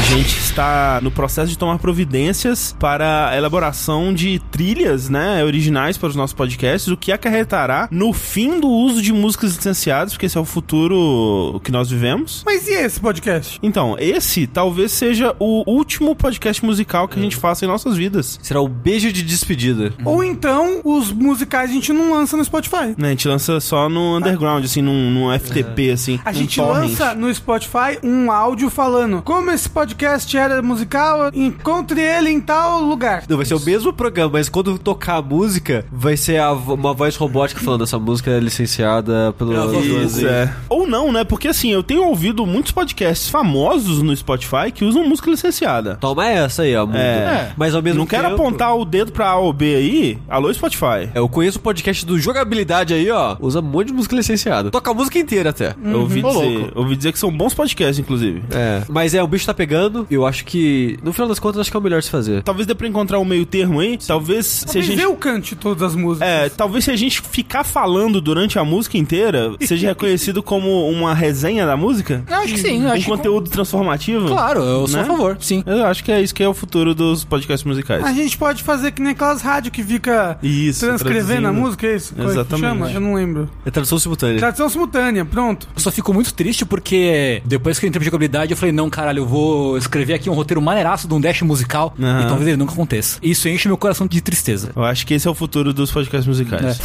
A gente está no processo de tomar providências para a elaboração de trilhas, né, originais para os nossos podcasts, o que acarretará no fim do uso de músicas licenciadas, porque esse é o futuro que nós vivemos. Mas e esse podcast? Então, esse talvez seja o último podcast musical que a gente faça em nossas vidas. Será o beijo de despedida. Ou então, os musicais a gente não lança no Spotify. Né, a gente lança só no underground, assim, num, num FTP, assim. A gente lança no Spotify um áudio falando como esse podcast era musical, encontre ele em tal lugar. Não, vai ser o mesmo programa, mas quando tocar a música, vai ser a uma voz robótica falando essa música é licenciada pelo... Isso, é. Ou não, né? Porque assim, eu tenho ouvido muitos podcasts famosos no Spotify que usam música licenciada. Toma essa aí, ó. mundo. É. Mas ao mesmo Não quero tempo- apontar o dedo pra A ou B aí. Alô, Spotify. Eu conheço o podcast do Jogabilidade aí, ó. Usa um monte de música licenciada. Toca a música inteira até. Eu ouvi dizer. Ouvi dizer que são bons podcasts, inclusive. É. Mas é, o bicho tá pegando. Eu acho que, no final das contas, acho que é o melhor se fazer. Talvez dê pra encontrar um meio termo aí. Talvez se a Talvez gente. eu cante todas as músicas. É, talvez se a gente ficar falando durante a música inteira, seja reconhecido como uma resenha da música? Eu acho que sim. Eu Um acho que- conteúdo transformativo? Claro, eu sou Né? a favor, sim. Eu acho que é isso que é o futuro dos podcasts musicais. A gente pode fazer que nem aquelas rádios que fica Isso, transcrevendo a traduzindo. música, é isso? Como é que Exatamente. chama? Eu não lembro. É tradução simultânea. Tradução simultânea, pronto. Eu só fico muito triste porque depois que eu entrei pra jogabilidade, eu falei, não, caralho, eu vou escrever aqui um roteiro maneiraço de um dash musical Aham. e talvez ele nunca aconteça. Isso enche meu coração de tristeza. Eu acho que esse é o futuro dos podcasts musicais.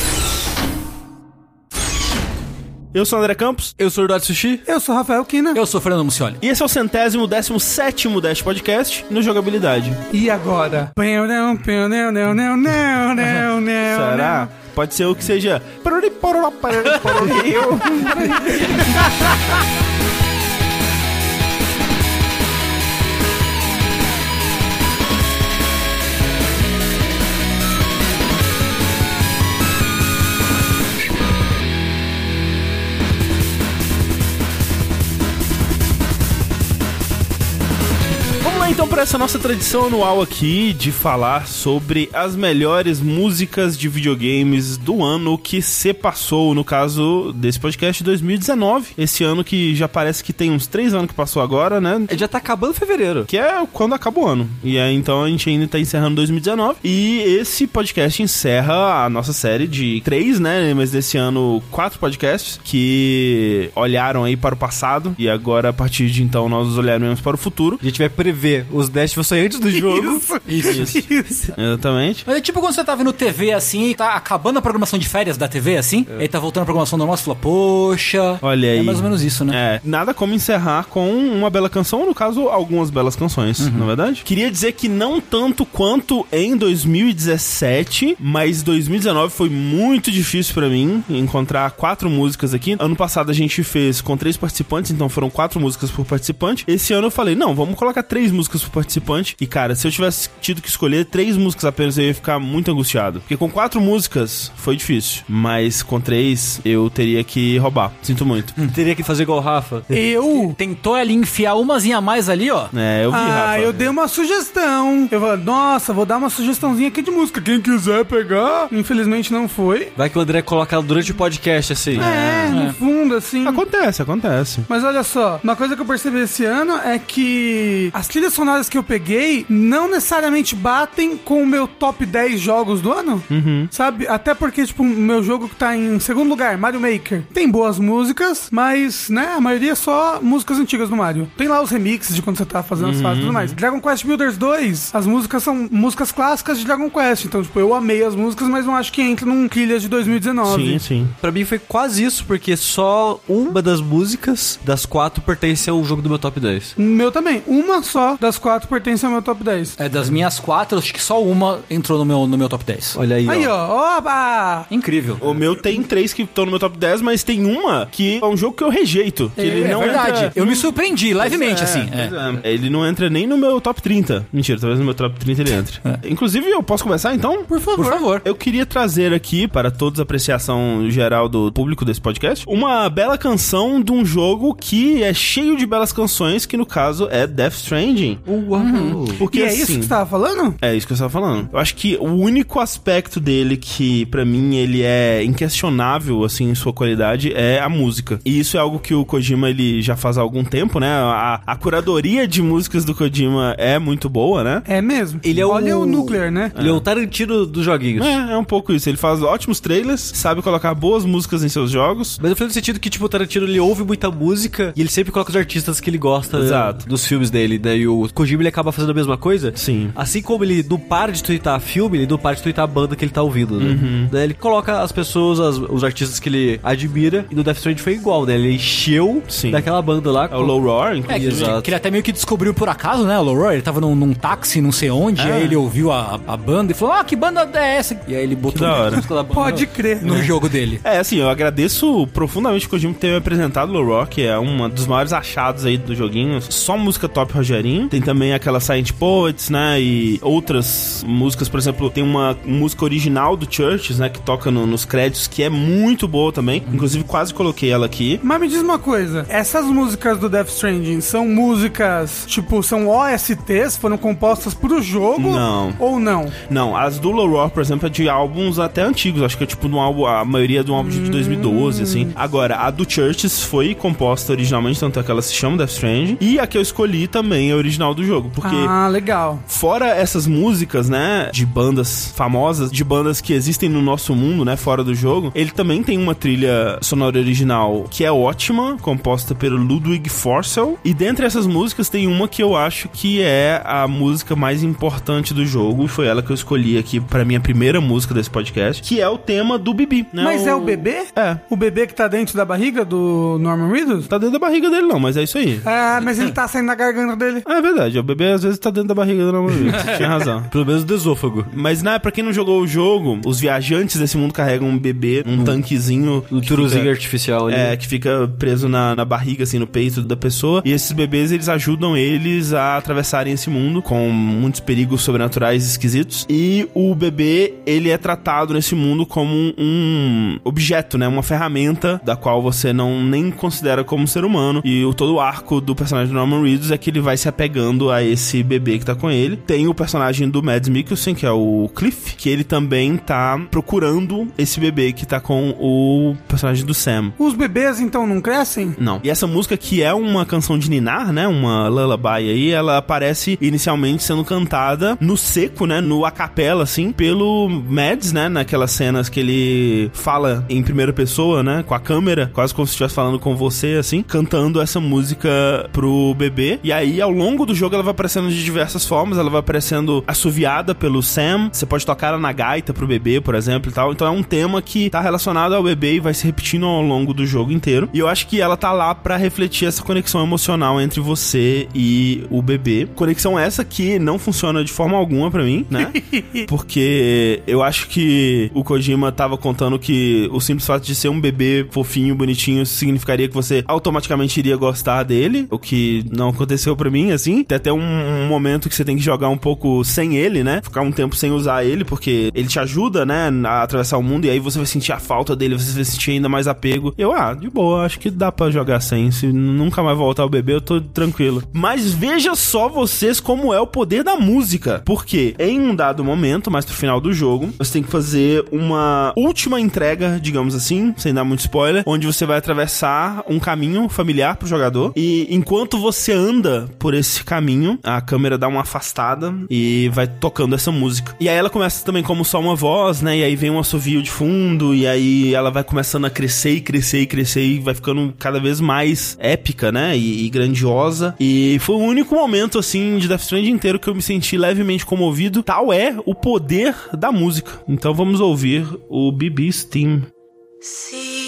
Eu sou o André Campos. Eu sou o Eduardo Sushi. Eu sou Rafael Kina. Eu sou o Fernando Mucioli. E esse é o centésimo, décimo sétimo Dash Podcast no Jogabilidade. E agora? Pão, não, pão, não, não, não, não, não, não, Será? Pode ser o que seja. para essa nossa tradição anual aqui de falar sobre as melhores músicas de videogames do ano que se passou, no caso desse podcast 2019. Esse ano que já parece que tem uns três anos que passou agora, né? Já tá acabando fevereiro. Que é quando acaba o ano. E aí, então a gente ainda tá encerrando 2019. E esse podcast encerra a nossa série de três, né? Mas desse ano, quatro podcasts que olharam aí para o passado. E agora, a partir de então, nós olharemos para o futuro. A gente vai prever os Dash que vão sair antes do jogo. Isso. Isso. Exatamente. Mas é tipo quando você tá vendo TV assim e tá acabando a programação de férias da TV assim, aí tá voltando a programação normal, você fala, poxa. Olha aí. É mais ou menos isso, né? É, nada como encerrar com uma bela canção, no caso, algumas belas canções, Uhum. na verdade. Queria dizer que não tanto quanto em 2017, mas 2019 foi muito difícil pra mim encontrar quatro músicas aqui. Ano passado a gente fez com três participantes, então foram quatro músicas por participante. Esse ano eu falei, não, vamos colocar três músicas por participante. E cara, se eu tivesse tido que escolher três músicas apenas, eu ia ficar muito angustiado. Porque com quatro músicas foi difícil, mas com três eu teria que roubar. Sinto muito. Teria que fazer igual o Rafa. Eu? Tentou ali enfiar umazinha a mais ali, ó. É, eu vi, Ah, Rafa. eu dei uma sugestão. Eu falei, nossa, vou dar uma sugestãozinha aqui de música. Quem quiser pegar. Infelizmente não foi. Vai que o André coloca ela durante o podcast, assim. É, no fundo, assim. Acontece, acontece. Mas olha só, uma coisa que eu percebi esse ano é que as trilhas sonoras que eu peguei não necessariamente batem com o meu top 10 jogos do ano. Sabe? Até porque, tipo, o meu jogo que tá em segundo lugar, Mario Maker, tem boas músicas, mas, né, a maioria é só músicas antigas do Mario. Tem lá os remixes de quando você tá fazendo as fases e tudo mais. Dragon Quest Builders 2, as músicas são músicas clássicas de Dragon Quest. Então, tipo, eu amei as músicas, mas não acho que entra num trilhas de 2019. Sim, sim. Pra mim foi quase isso, porque só uma das músicas das quatro pertence a um jogo do meu top 10. O meu também. Uma só das quatro pertence ao meu top 10. É, das minhas quatro, acho que só uma entrou no meu, no meu top 10. Olha aí, Aí, ó. ó. Oba! Incrível. O meu tem três que estão no meu top 10, mas tem uma que é um jogo que eu rejeito. Que ele é não verdade. entra... Eu me surpreendi levemente, assim. É, É. é. Ele não entra nem no meu top 30. Mentira, talvez no meu top 30 ele entre. Inclusive, eu posso começar então? Por favor. Por favor. Eu queria trazer aqui, para todos a apreciação geral do público desse podcast, uma bela canção de um jogo que é cheio de belas canções, que no caso é Death Stranding. Uau. Porque e é assim, isso que você tava falando? É isso que eu estava falando. Eu acho que o único aspecto dele que, pra mim, ele é inquestionável, assim, em sua qualidade, é a música. E isso é algo que o Kojima, ele já faz há algum tempo, né? A, a curadoria de músicas do Kojima é muito boa, né? É mesmo. Ele é Olha o- o Nuclear, né? Ele é o Tarantino dos joguinhos. É, é um pouco isso. Ele faz ótimos trailers, sabe colocar boas músicas em seus jogos. Mas eu falei no sentido que, tipo, o Tarantino ele ouve muita música e ele sempre coloca os artistas que ele gosta Exato. eh, dos filmes dele, né? E o Kojima ele acaba fazendo a mesma coisa. Sim. Assim como ele não para de twittar filme, ele não para de twittar a banda que ele tá ouvindo, né? Uhum. Né, Ele coloca as pessoas, as- os artistas que ele admira, e no Death Stranding foi igual, né? Ele encheu Sim. daquela banda lá. É o Low Roar, É, inclusive. que, Exato. que ele até meio que descobriu por acaso, né, o Leroy? Ele tava num, num táxi, não sei onde, É. aí ele ouviu a, a banda e falou, ah, que banda é essa? E aí ele botou da hora. a música da banda Pode crer. no jogo dele. É, assim, eu agradeço profundamente o Kojima por ter me apresentado o Low Rock, que é um dos maiores achados aí do joguinho. Só música top Rogerinho. Tem também aquela Silent Poets, né? E outras músicas, por exemplo, tem uma música original do Churches, né? Que toca no- nos créditos, que é muito boa também. Inclusive, quase coloquei ela aqui. Mas me diz uma coisa, essas músicas do Death Stranding são músicas, tipo, são OSTs, foram compostas pro jogo? Não. Ou não? Não, as do Low por exemplo, é de álbuns até antigos. Acho que é tipo de um álbum, a maioria é de um álbum de 2012, assim. Agora, a do Churches foi composta originalmente, tanto é que ela se chama Death Stranding. E a que eu escolhi também é original do jogo, porque. Ah, legal. Fora essas músicas, né, de bandas famosas, de bandas que existem no nosso mundo, né, fora do jogo, ele também tem uma trilha sonora original que é ótima, composta pelo Ludwig Forssell. E dentre essas músicas tem uma que eu acho que é a música mais importante do jogo, e foi ela que eu escolhi aqui pra minha primeira música desse podcast, que é o tema do Bibi, né? Mas é o bebê? É. O bebê que tá dentro da barriga do Norman Reedus? Tá dentro da barriga dele não, mas é isso aí. Ah, mas ele tá saindo da garganta dele. Ah, é verdade, o bebê às vezes tá dentro da barriga do namorado. Você tinha razão. Pelo menos do esôfago. Mas, né, pra quem não jogou o jogo, os viajantes desse mundo carregam um bebê, um tanquezinho. Um turuzinho fica- artificial ali. É, que fica preso na, na barriga, assim, no peito da pessoa. E esses bebês, eles ajudam eles a atravessarem esse mundo com muitos perigos sobrenaturais esquisitos. E o bebê, ele é tratado nesse mundo como um objeto, né? Uma ferramenta da qual você não nem considera como ser humano. E o todo o arco do personagem do Norman Reedus é que ele vai se apegando a esse bebê que tá com ele. Tem o personagem do Mads Mikkelsen, que é o Cliff, que ele também tá procurando esse bebê que tá com o personagem do Sam. Os bebês, então, não crescem? Não. E essa música, que é uma canção de Ninar, né? Uma lullaby aí, ela aparece inicialmente sendo cantada no seco, né? No a capela, assim, pelo Mads, né? Naquelas cenas que ele fala em primeira pessoa, né? Com a câmera, quase como se estivesse falando com você, assim, cantando essa música pro bebê. E aí, ao longo do jogo, ela vai aparecendo de diversas formas. Ela vai aparecendo assoviada pelo Sam. Você pode tocar ela na gaita pro bebê, por exemplo, e tal. Então é um tema que tá relacionado ao bebê e vai se repetindo ao longo do jogo inteiro. E eu acho que ela tá lá pra refletir essa conexão emocional entre você e o bebê. Conexão essa que não funciona de forma alguma pra mim, né? Porque eu acho que o Kojima tava contando que o simples fato de ser um bebê fofinho, bonitinho, significaria que você automaticamente iria gostar dele, o que não aconteceu pra mim, assim. Tem até um, um momento que você tem que jogar um pouco sem ele, né? Ficar um tempo sem usar ele, porque ele te ajuda, né, a atravessar o mundo, e aí você vai sentir a falta dele, você vai sentir ainda mais apego. Eu, ah, de boa, acho que dá pra jogar sem. Se nunca mais voltar o bebê, eu tô tranquilo. Mas veja só vocês como é o poder da música. Porque em um dado momento, mais pro final do jogo, você tem que fazer uma última entrega, digamos assim, sem dar muito spoiler, onde você vai atravessar um caminho familiar pro jogador. E enquanto você anda por esse caminho, a câmera dá uma afastada e vai tocando essa música. E aí ela começa também como só uma voz, né? E aí vem um assovio de fundo, e aí ela vai começando a crescer e crescer e crescer e vai ficando cada vez mais épica, né? E, e grandiosa. E foi o único momento, assim, de Death Stranding inteiro que eu me senti levemente comovido. Tal é o poder da música. Então vamos ouvir o BB's Theme. See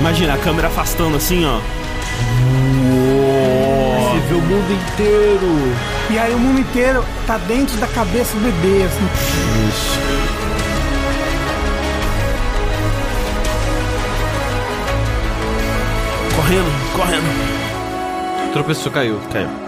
Imagina a câmera afastando assim, ó. Você vê o mundo inteiro. E aí o mundo inteiro tá dentro da cabeça do bebê, assim. Correndo, correndo. Tropeçou, caiu. Caiu.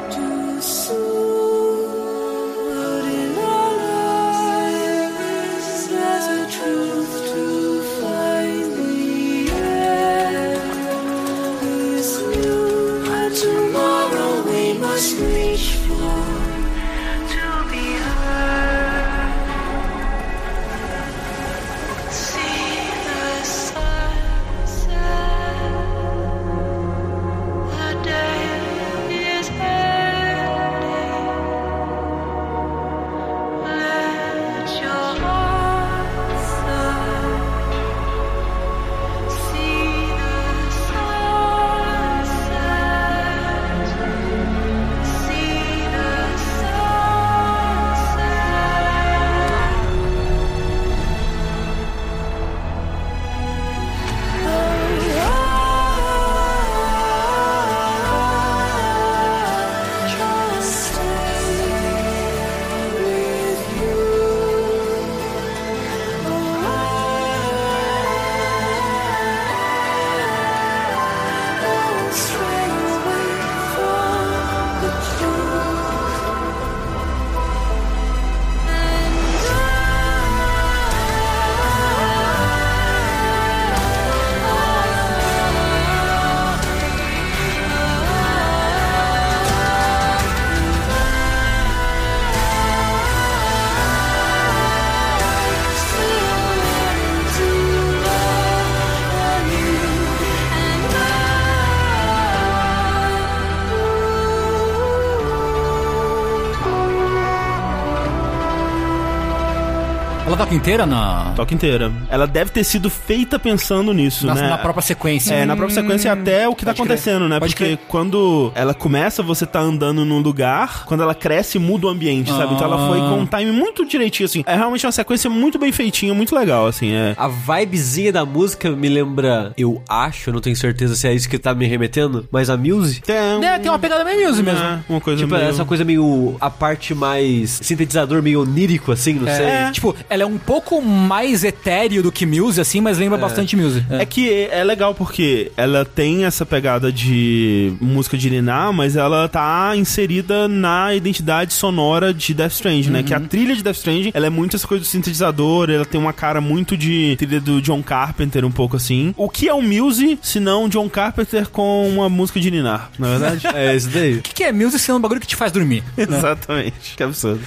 Inteira na, Toca inteira. Ela deve ter sido feita pensando nisso, na, né? na própria sequência. É, na própria sequência até o que tá Pode crer. acontecendo, né? Pode Porque crer. quando ela começa, você tá andando num lugar, quando ela cresce, muda o ambiente, sabe? Então ela foi com um time muito direitinho, assim. É realmente uma sequência muito bem feitinha, muito legal, assim. É. A vibezinha da música me lembra, eu acho, não tenho certeza se é isso que tá me remetendo, mas a Muse. Tem, É, tem uma pegada meio music mesmo. É, uma coisa Tipo, meio... essa coisa meio. A parte mais sintetizador, meio onírico, assim, não sei. É, tipo, ela é um pouco mais etéreo do que Muse, assim, mas lembra bastante Muse. É que é legal porque ela tem essa pegada de música de Niná, mas ela tá inserida na identidade sonora de Death Stranding, né? Que a trilha de Death Stranding, ela é muito essa coisa do sintetizador, ela tem uma cara muito de trilha do John Carpenter, um pouco assim. O que é o Muse, se não John Carpenter com uma música de Niná, na verdade? É, isso daí. O que, que é Muse sendo um bagulho que te faz dormir? Exatamente. Que absurdo.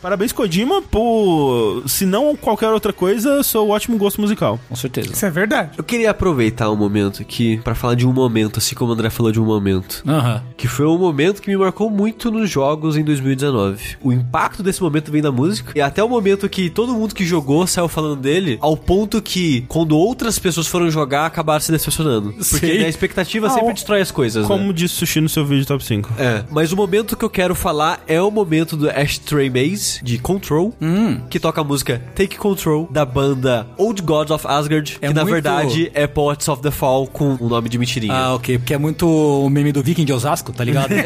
Parabéns, Kojima, por, se não qualquer outra coisa, seu ótimo gosto musical. Com certeza. Isso é verdade. Eu queria aproveitar um momento aqui pra falar de um momento, assim como o André falou de um momento. Aham. Que foi um momento que me marcou muito nos jogos em 2019. O impacto desse momento vem da música. E até o momento que todo mundo que jogou saiu falando dele, ao ponto que, quando outras pessoas foram jogar, acabaram se decepcionando. Porque Sim. né, a expectativa Ah, sempre o- destrói as coisas, Como né? disse Sushi no seu vídeo top 5. É, mas o momento que eu quero falar é o momento do Ashtray Maze, de Control, que toca a música Take Control, da banda Old Gods of Asgard, É que na muito- verdade é Poets of the Fall com o nome de mentirinha. Ah, ok. Porque é muito o meme do Viking de Osasco, tá ligado?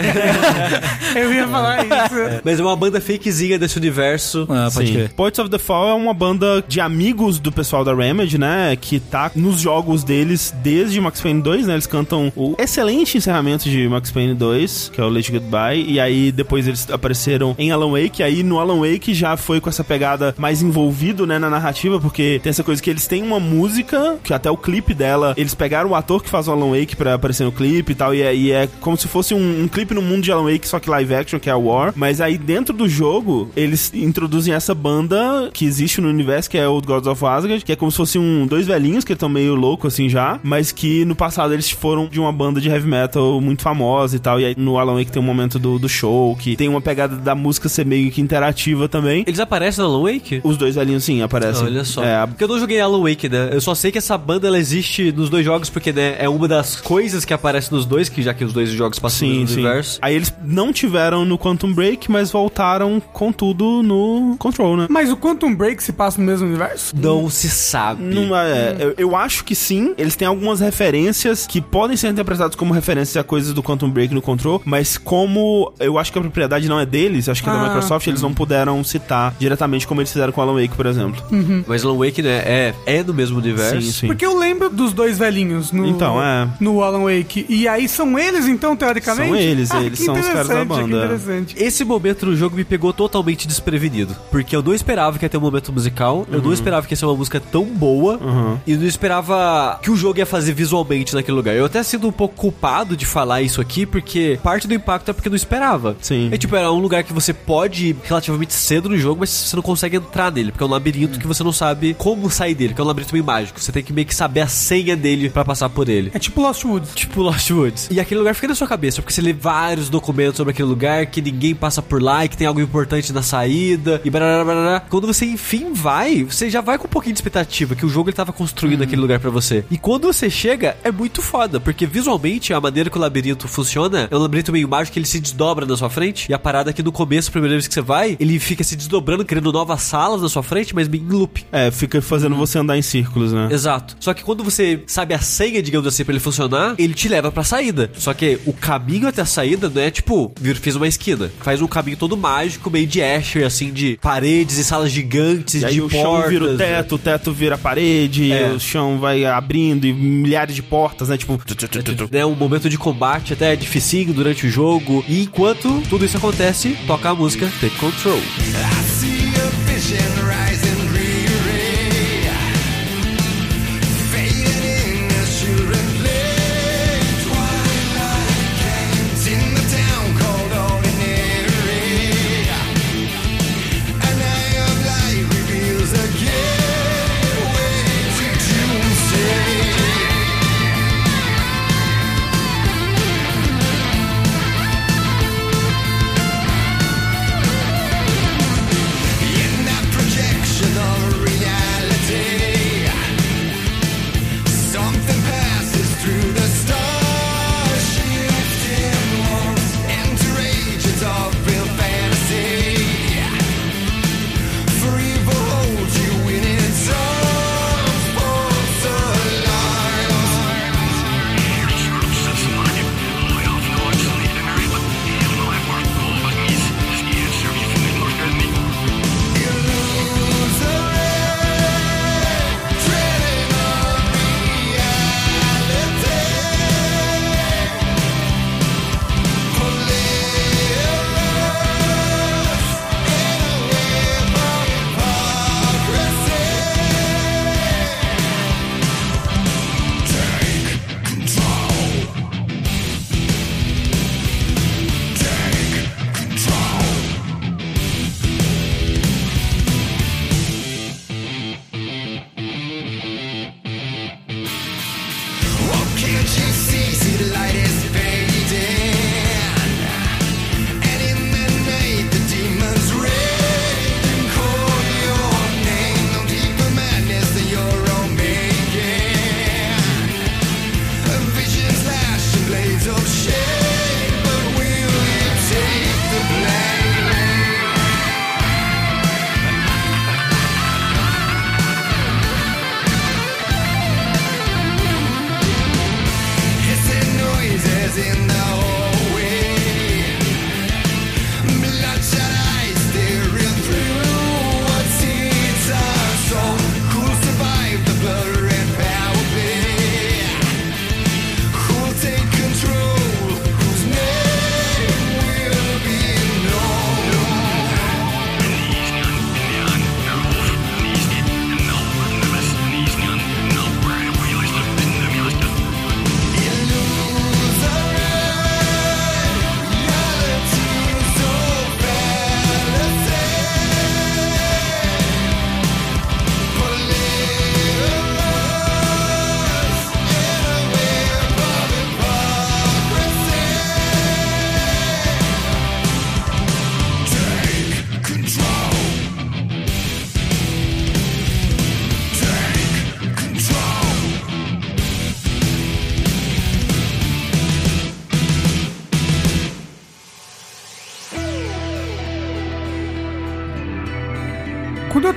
Eu ia falar isso. Mas é uma banda fakezinha desse universo. ah, pode Sim. crer. Poets of the Fall é uma banda de amigos do pessoal da Remedy, né? Que tá nos jogos deles desde Max Payne 2, né? Eles cantam o excelente encerramento de Max Payne 2, que é o Late Goodbye. E aí depois eles apareceram em Alan Wake. E aí no Alan Wake já foi com essa pegada mais envolvido, né? Na narrativa, porque tem essa coisa que eles têm uma música, que até o clipe dela, eles pegaram o ator que faz o Alan Wake pra aparecer no clipe e tal. E é, e é como se fosse um, um clipe no mundo de Alan Wake, só que live action, que é a War. Mas aí dentro do jogo, eles introduzem essa banda que existe no universo, que é Old Gods of Asgard, que é como se fosse um dois velhinhos que estão meio loucos assim já, mas que no passado eles foram de uma banda de heavy metal muito famosa e tal. E aí no Alan Wake tem um momento do, do show, que tem uma pegada da música ser meio que interativa também. Eles aparecem no Alan Wake? Os dois dois velhinhos sim aparecem. Olha só. É, Porque eu não joguei Alan Wake, né? Eu só sei que essa banda ela existe nos dois jogos, porque né, é uma das coisas que aparece nos dois, que já que os dois jogos passam Sim, no sim. universo. Aí eles não tiveram no Quantum Break, mas voltaram com tudo no Control, né? Mas o Quantum Break se passa no mesmo universo? Não se sabe. Não é, eu, eu acho que sim. Eles têm algumas referências que podem ser interpretadas como referências a coisas do Quantum Break no Control, mas como eu acho que a propriedade não é deles, acho que é da Ah. Microsoft, eles não puderam citar diretamente como eles fizeram com Alan Wake, por exemplo. Mas Alan Wake, né, é, é no mesmo universo. Sim, sim. Porque eu lembro dos dois velhinhos no, Então, é. no Alan Wake. E aí são eles, então, teoricamente? São eles, Ah, eles são os caras da banda. Que interessante. Esse momento no jogo me pegou totalmente desprevenido. Porque eu não esperava que ia ter um momento musical, eu não esperava que ia ser uma música tão boa, Uhum. e não esperava que o jogo ia fazer visualmente naquele lugar. Eu até sinto um pouco culpado de falar isso aqui, porque parte do impacto é porque eu não esperava. Sim. É tipo, era um lugar que você pode ir relativamente cedo no jogo, mas você não consegue entrar nele, porque é um labirinto que você não sabe como sair dele, que é um labirinto meio mágico. Você tem que meio que saber a senha dele pra passar por ele. É tipo Lost Woods. Tipo Lost Woods. E aquele lugar fica na sua cabeça, porque você lê vários documentos sobre aquele lugar, que ninguém passa por lá e que tem algo importante na saída, e barará, barará. Quando você enfim vai, você já vai com um pouquinho de expectativa que o jogo ele tava construindo aquele lugar pra você. E quando você chega, é muito foda, porque visualmente a maneira que o labirinto funciona é um labirinto meio mágico que ele se desdobra na sua frente, e a parada é que no começo, a primeira vez que você vai, ele fica se desdobrando, criando novas salas na sua frente, mas meio em loop. É, fica fazendo você andar em círculos, né? Exato. Só que quando você sabe a senha, digamos assim, pra ele funcionar, ele te leva pra saída. Só que o caminho até a saída não é tipo, vir, fiz uma esquina. Faz um caminho todo mágico, meio de Asher, assim, de paredes e salas gigantes, E aí de o portas. chão vira o teto, o teto vira a parede, É. o chão vai abrindo e milhares de portas, né? Tipo. Né, um momento de combate até dificinho durante o jogo. E enquanto tudo isso acontece, toca a música Take Control. I see a vision rising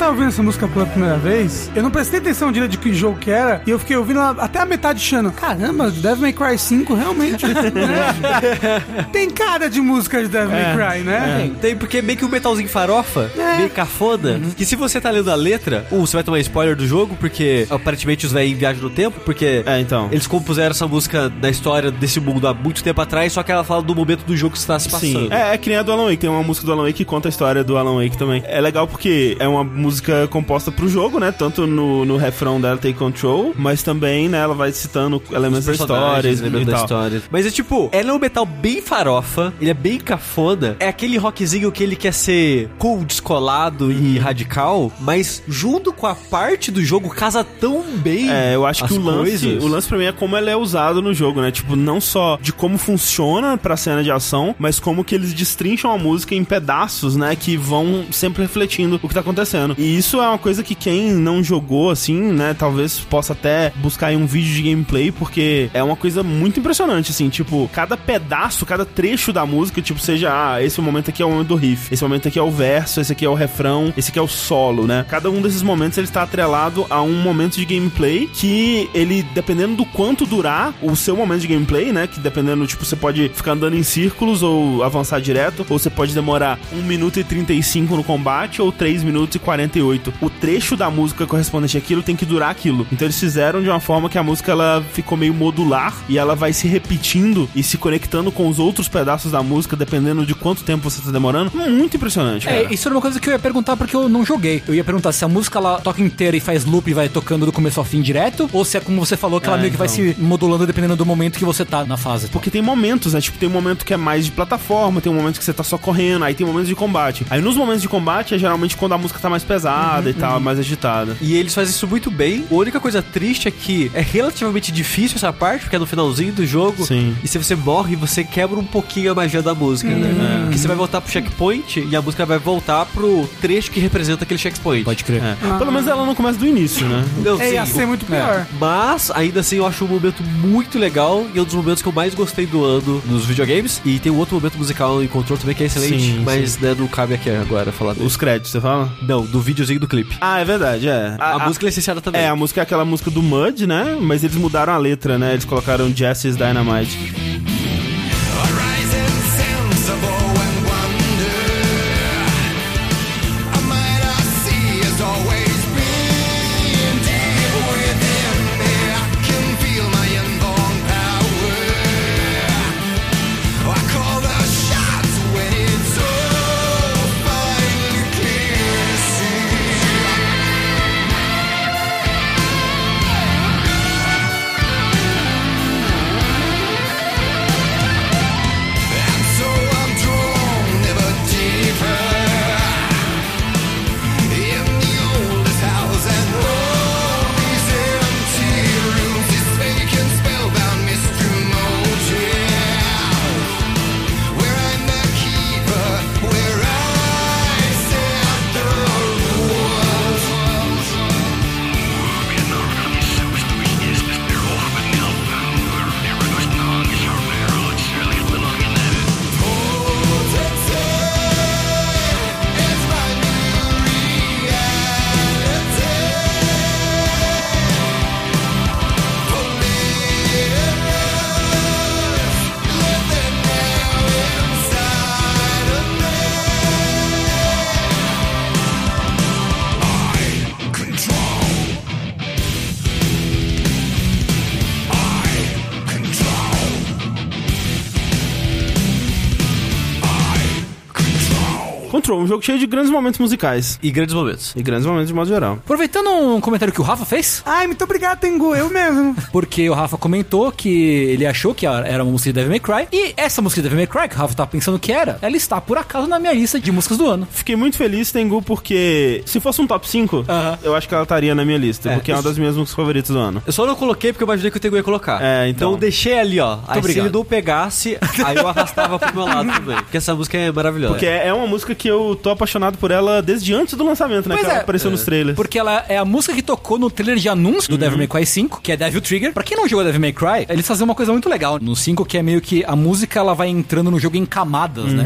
tava ouvindo essa música pela primeira vez, eu não prestei atenção direito de que jogo que era, e eu fiquei ouvindo ela até a metade achando, caramba, Devil May Cry 5 realmente né? tem cara de música de Devil May Cry, né? Tem, tem, porque é meio que um metalzinho farofa, É. meio cafona, que se você tá lendo a letra, um, você vai tomar spoiler do jogo, porque aparentemente os velhos viajam no tempo, porque É, então. eles compuseram essa música da história desse mundo há muito tempo atrás, só que ela fala do momento do jogo que está se passando. Sim, é, é que nem a do Alan Wake. Tem uma música do Alan Wake que conta a história do Alan Wake também. É legal porque é uma música composta pro jogo, né? Tanto no, no refrão dela, Take Control, mas também, né, ela vai citando elementos da história personagens, e, lembrando e da história. Mas é tipo, ela é um metal bem farofa, ele é bem cafona, é aquele rockzinho que ele quer ser cool, descolado Uhum. e radical, mas junto com a parte do jogo casa tão bem. É, eu acho as que o lance, coisas. o lance pra mim é como ela é usado no jogo, né? Tipo, não só de como funciona pra cena de ação, mas como que eles destrincham a música em pedaços, né? Que vão sempre refletindo o que tá acontecendo. E isso é uma coisa que quem não jogou, assim, né? Talvez possa até buscar um vídeo de gameplay, porque é uma coisa muito impressionante, assim. Tipo, cada pedaço, cada trecho da música, tipo, seja, ah, esse momento aqui é o momento do riff, esse momento aqui é o verso, esse aqui é o refrão, esse aqui é o solo, né? Cada um desses momentos ele está atrelado a um momento de gameplay que ele, dependendo do quanto durar o seu momento de gameplay, né? Que dependendo, tipo, você pode ficar andando em círculos ou avançar direto, ou você pode demorar 1 minuto e 35 no combate ou 3 minutos e 48. O trecho da música correspondente àquilo tem que durar aquilo. Então eles fizeram de uma forma que a música ela ficou meio modular e ela vai se repetindo e se conectando com os outros pedaços da música, dependendo de quanto tempo você tá demorando. Muito impressionante, cara. É, isso era uma coisa que eu ia perguntar porque eu não joguei. Eu ia perguntar se a música ela toca inteira e faz loop e vai tocando do começo ao fim direto, ou se é como você falou, que ela É, meio que vai então. se modulando dependendo do momento que você tá na fase. Porque tem momentos, né? Tipo, tem um momento que é mais de plataforma, tem um momento que você tá só correndo, aí tem momentos de combate. Aí nos momentos de combate é geralmente quando a música tá mais pesada e tal, mais agitada. E eles fazem isso muito bem. A única coisa triste é que é relativamente difícil essa parte, porque é no finalzinho do jogo. Sim. E se você morre, você quebra um pouquinho a magia da música, né? Porque você vai voltar pro checkpoint e a música vai voltar pro trecho que representa aquele checkpoint. Pode crer. É. Pelo menos ela não começa do início, né? Não, É, ia sim, ser muito pior. Mas, ainda assim, eu acho um momento muito legal e é um dos momentos que eu mais gostei do ano nos videogames. E tem um outro momento musical em Control também que é excelente, Sim, mas né, não cabe aqui agora falar dele. Os créditos, você fala? Não, do videozinho do clipe. Ah, é verdade, é. A, música é licenciada também. É, a música é aquela música do Mud, né? Mas eles mudaram a letra, né? Eles colocaram Jesse's Dynamite. Um jogo cheio de grandes momentos musicais. E grandes momentos. E grandes momentos de modo geral. Aproveitando um comentário que o Rafa fez, Ai, muito obrigado, Tengu, eu mesmo. porque o Rafa comentou que ele achou que era uma música de Devil May Cry, e essa música de Devil May Cry, que o Rafa tava pensando que era, ela está por acaso na minha lista de músicas do ano. Fiquei muito feliz, Tengu, porque se fosse um top 5, Aham. eu acho que ela estaria na minha lista, É, porque é uma das minhas músicas favoritas do ano. Eu só não coloquei porque eu imaginei que o Tego ia colocar. É, então. eu deixei ali, ó. Aí se obrigado. ele não pegasse, aí eu arrastava pro meu lado também. Porque essa música é maravilhosa. Porque é uma música que eu tô apaixonado por ela desde antes do lançamento, né? Pois que ela é. apareceu nos trailers. Porque ela é a música que tocou no trailer de anúncio do Uhum. Devil May Cry 5, que é Devil Trigger. Pra quem não jogou Devil May Cry, eles fazem uma coisa muito legal no 5, que é meio que a música ela vai entrando no jogo em camadas, Uhum, né?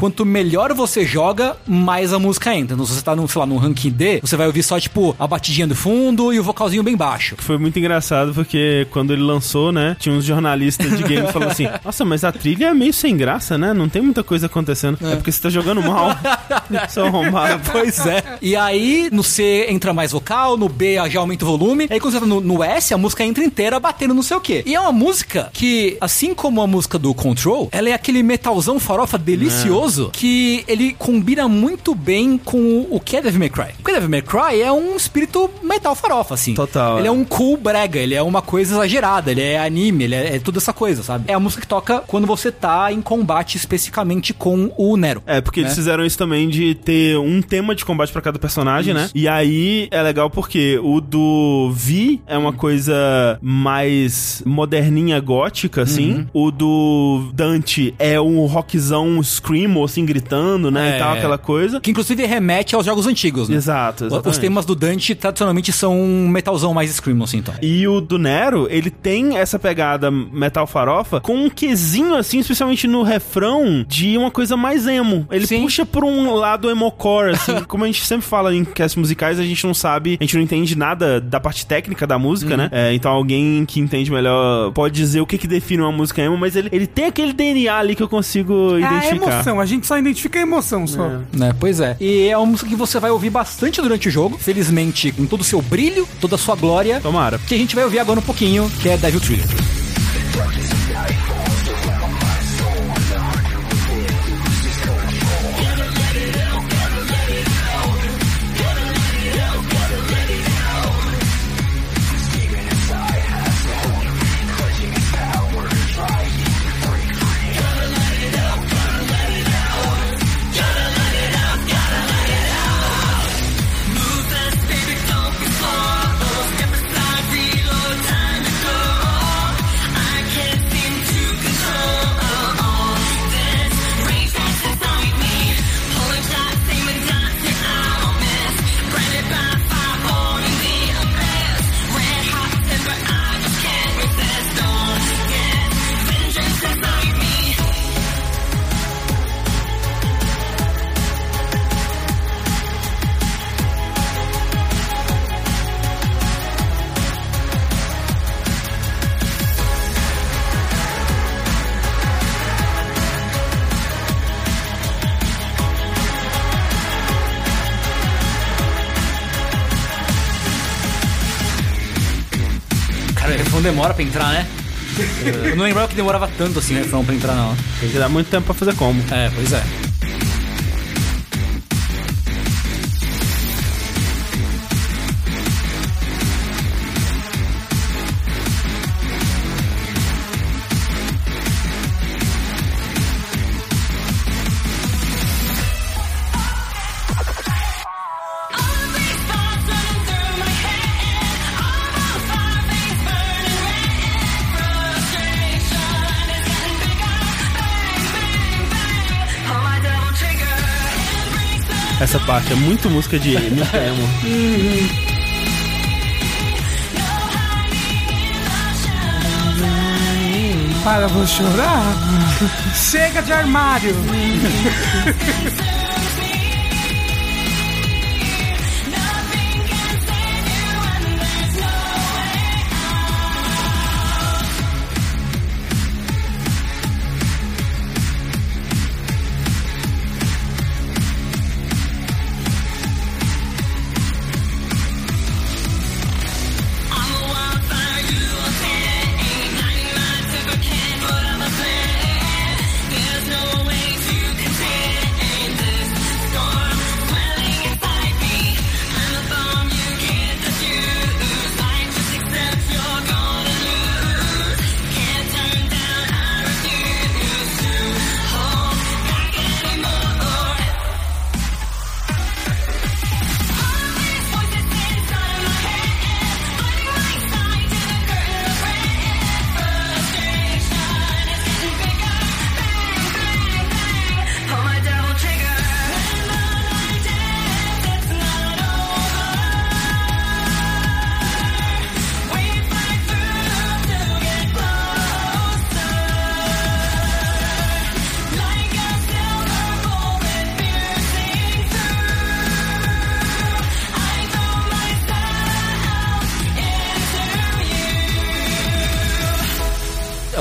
Quanto melhor você joga, mais a música entra. Então, se você tá, num, sei lá, num ranking D, você vai ouvir só, tipo, a batidinha do fundo e o vocalzinho bem baixo. Foi muito engraçado porque quando ele lançou, né, tinha uns jornalistas de game falando assim: Nossa, mas a trilha é meio sem graça, né? Não tem muita coisa acontecendo. É, porque você tá jogando mal. Só arrombado. Pois é. E aí, no C entra mais vocal, no B já aumenta o volume. Aí quando você tá no, no S, a música entra inteira batendo não sei o quê. E é uma música que, assim como a música do Control, ela é aquele metalzão farofa delicioso que ele combina muito bem com o que é Devil May Cry. Porque Devil May Cry é um espírito metal farofa, assim. Total, Ele é. é um cool brega, ele é uma coisa exagerada, ele é anime, ele é, é toda essa coisa, sabe? É a música que toca quando você tá em combate especificamente com o Nero. É, porque eles né? fizeram isso também de ter um tema de combate pra cada personagem, né? E aí é legal porque o do Vi é uma coisa mais moderninha gótica, assim. Uhum. O do Dante é um rockzão screamo, assim, gritando, né? É. E tal, aquela coisa. Que inclusive remete aos jogos antigos, né? Exato, exatamente. Os temas do Dante tradicionalmente são um metalzão mais scream, assim, então. E o do Nero, ele tem essa pegada metal farofa com um quesinho, assim, especialmente no refrão, de uma coisa mais emo. Ele Sim. puxa por um lado emocore, assim. como a gente sempre fala em casts musicais, a gente não sabe, a gente não entende nada da parte técnica da música, né? É, então alguém que entende melhor pode dizer o que que define uma música emo, mas ele, ele tem aquele DNA ali que eu consigo É a identificar. emoção, a gente só identifica a emoção só. Né? Pois é. E é uma música que você vai ouvir bastante durante o jogo, felizmente com todo o seu brilho, toda a sua glória. Tomara. Que a gente vai ouvir agora um pouquinho, que é Devil Trigger. Demora pra entrar, né? Eu não lembrava que demorava tanto assim refrão pra entrar, não. Tem que dar muito tempo pra fazer combo. É, pois é. É muito música de muito emo. Para, vou chorar. Chega de armário.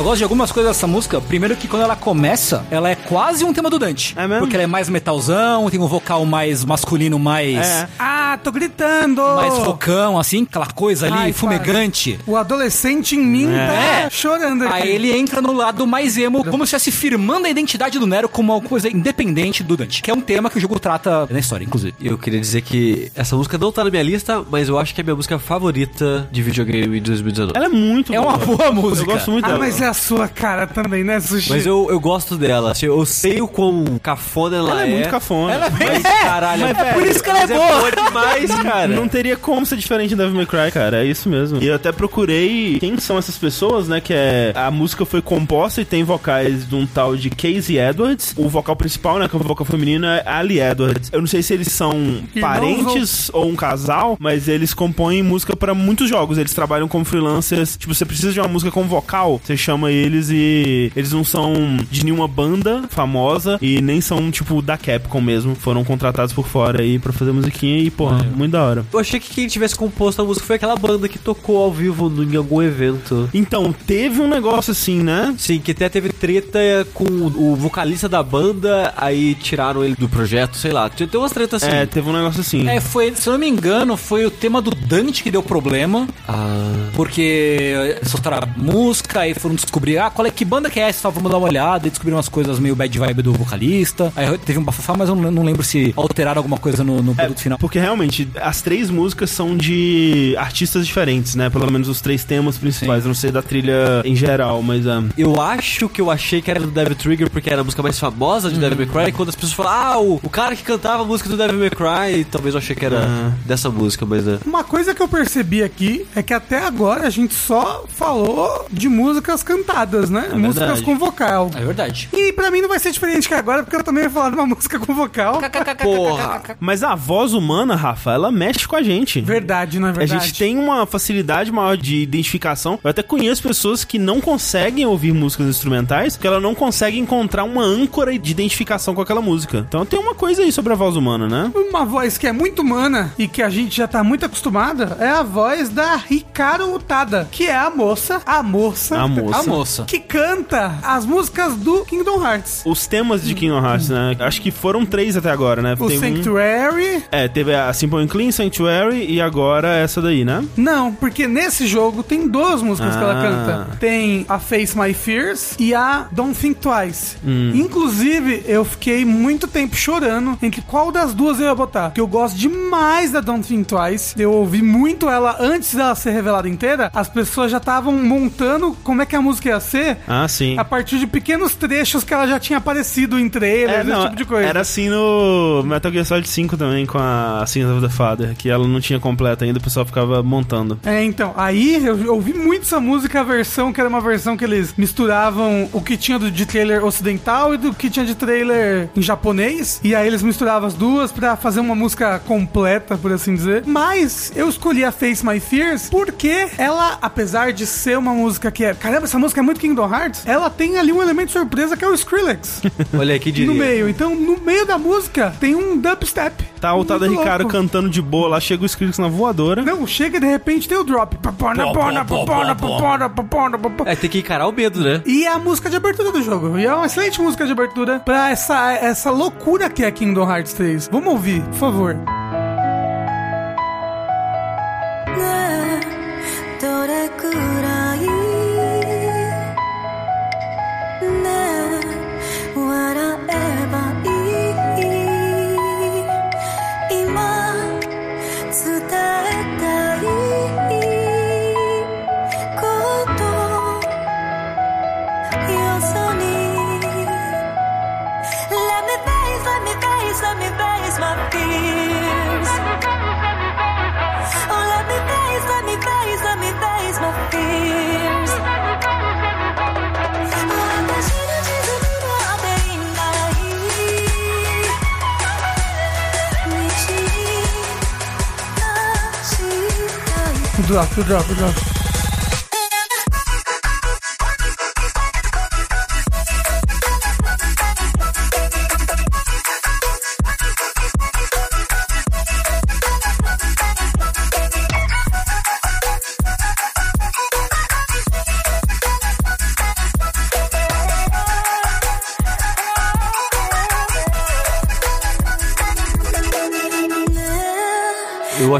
gosto de algumas coisas dessa música. Primeiro que quando ela começa, ela é quase um tema do Dante. É mesmo? Porque ela é mais metalzão, tem um vocal mais masculino, mais... É. Ah, tô gritando! Mais focão, assim, aquela coisa ali, Ai, fumegante. O adolescente em mim É. tá chorando aqui. Aí ele entra no lado mais emo, como se estivesse firmando a identidade do Nero como uma coisa independente do Dante. Que é um tema que o jogo trata na história, inclusive. Eu queria dizer que essa música não tá na minha lista, mas eu acho que é a minha música favorita de videogame de 2019. Ela é muito É uma boa música. Eu gosto muito Ah, dela. mas é a sua cara também, né, Sushi? Mas eu, eu gosto dela. assim, Eu sei o quão cafona ela, Ela é muito cafona. Ela é bem- Mas, É, caralho, mas, é por isso que ela é mas boa. Demais, cara. Não teria como ser diferente da Devil May Cry, cara. É isso mesmo. E eu até procurei quem são essas pessoas, né? Que é. A música foi composta e tem vocais de um tal de Casey Edwards. O vocal principal, né? Que é o vocal feminino é Ali Edwards. Eu não sei se eles são parentes ou... um casal, mas eles compõem música pra muitos jogos. Eles trabalham como freelancers. Tipo, você precisa de uma música com vocal, você chama eles e eles não são de nenhuma banda famosa e nem são, tipo, da Capcom mesmo. Foram contratados por fora aí pra fazer musiquinha e, porra, muito da hora. Eu achei que quem tivesse composto a música foi aquela banda que tocou ao vivo no- em algum evento. Então, teve um negócio assim, né? Sim, que até teve treta com o vocalista da banda, aí tiraram ele do projeto, sei lá. Tem umas tretas assim. É, teve um negócio assim. É, foi, se eu não me engano, foi o tema do Dante que deu problema. Ah, Porque soltaram a música e foram descobrir, ah, qual é que banda que é essa? Vamos dar uma olhada e descobriram umas coisas meio bad vibe do vocalista. Aí teve um bafafá, mas eu não, não lembro se alteraram alguma coisa no, no produto final. Porque realmente, as três músicas são de artistas diferentes, né? Pelo menos os três temas principais. Eu não sei da trilha em geral, mas. ah, eu acho que eu achei que era do Devil Trigger porque era a música mais famosa de Devil May Cry. E quando as pessoas falam, ah, o, o cara que cantava a música do Devil May Cry, talvez eu achei que era Ah. dessa música, mas é. Uma coisa que eu percebi aqui é que até agora a gente só falou de músicas cantadas, né? músicas verdade. com vocal. É verdade. E pra mim não vai ser diferente que agora, porque eu também ia falar de uma música com vocal. Porra! Mas a voz humana, Rafa, ela mexe com a gente. Verdade, não é A verdade? gente tem uma facilidade maior de identificação. Eu até conheço pessoas que não conseguem ouvir músicas instrumentais porque ela não consegue encontrar uma âncora de identificação com aquela música. Então tem uma coisa aí sobre a voz humana, né? Uma voz que é muito humana e que a gente já tá muito acostumada é a voz da Hikaru Utada, que é a moça, a moça, A moça. A moça. que canta as músicas do Kingdom Hearts. Os temas de Kingdom Hearts, né? Acho que foram três até agora, né? O Tem um- Sanctuary. É, teve a Simple Clean, Sanctuary e agora essa daí, né? Não, porque nesse jogo tem duas músicas que ela Ah. canta. Tem a Face My Fears e a Don't Think Twice. Hum. Inclusive, eu fiquei muito tempo chorando entre qual das duas eu ia botar. Porque eu gosto demais da Don't Think Twice. Eu ouvi muito ela antes dela ser revelada inteira. As pessoas já estavam montando como é que a música ia ser. Ah, sim. A partir de pequenos trechos que ela já tinha aparecido em trailers, É, esse não, tipo de coisa. Era assim no Metal Gear Solid 5 também, com a Sins of the Father, que ela não tinha completa ainda, o pessoal ficava montando. É, então, aí eu ouvi muito essa música, a versão que era uma versão que eles misturavam o que tinha do, de trailer ocidental e do que tinha de trailer em japonês. E aí eles misturavam as duas pra fazer uma música completa, por assim dizer. Mas eu escolhi a Face My Fears porque ela, apesar de ser uma música que é. Caramba, essa música é muito Kingdom Hearts, ela tem ali um elemento surpresa que é o Skrillex Olha aí, que diria. no meio. Então, no meio da música tem um dubstep. Tá o Tada Ricardo. Cantando de boa lá, chega o Skrillex na voadora. Não, chega e de repente tem o drop. É, tem que encarar o medo, né? E é a música de abertura do jogo. E é uma excelente música de abertura pra essa, essa loucura que é Kingdom Hearts 3. Vamos ouvir, por favor. したい O drop, o drop, o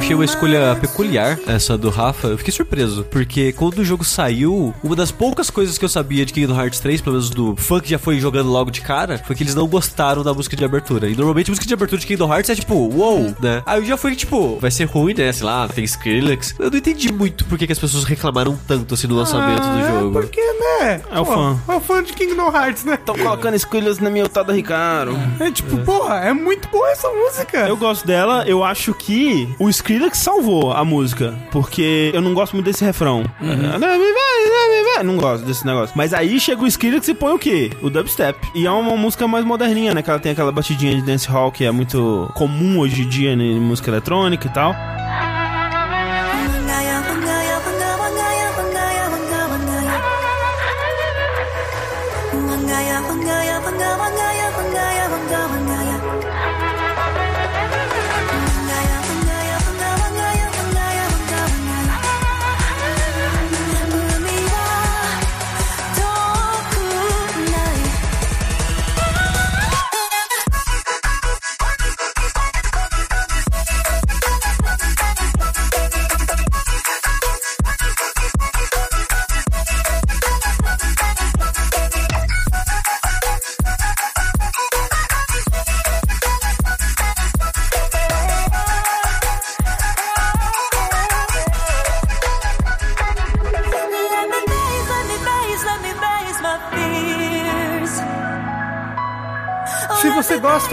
achei uma escolha peculiar, essa do Rafa. Eu fiquei surpreso, porque quando o jogo saiu, uma das poucas coisas que eu sabia de Kingdom Hearts 3, pelo menos do fã que já foi jogando logo de cara, foi que eles não gostaram da música de abertura. E normalmente a música de abertura de Kingdom Hearts é tipo, wow, né? Aí eu já fui tipo, vai ser ruim, né? Sei lá, tem Skrillex. Eu não entendi muito por que, as pessoas reclamaram tanto assim no lançamento do Ah, jogo. Porque, né? É o fã. É o fã de Kingdom Hearts, né? Estão colocando escolhas na minha otada, Ricardo. É tipo, porra, é muito boa essa música. Eu gosto dela, eu acho que o Skrillex salvou a música, porque eu não gosto muito desse refrão. É, Não gosto desse negócio. Mas aí chega o Skrillex e põe o quê? O dubstep. E é uma música mais moderninha, né? Que ela tem aquela batidinha de dancehall que é muito comum hoje em dia em música eletrônica e tal.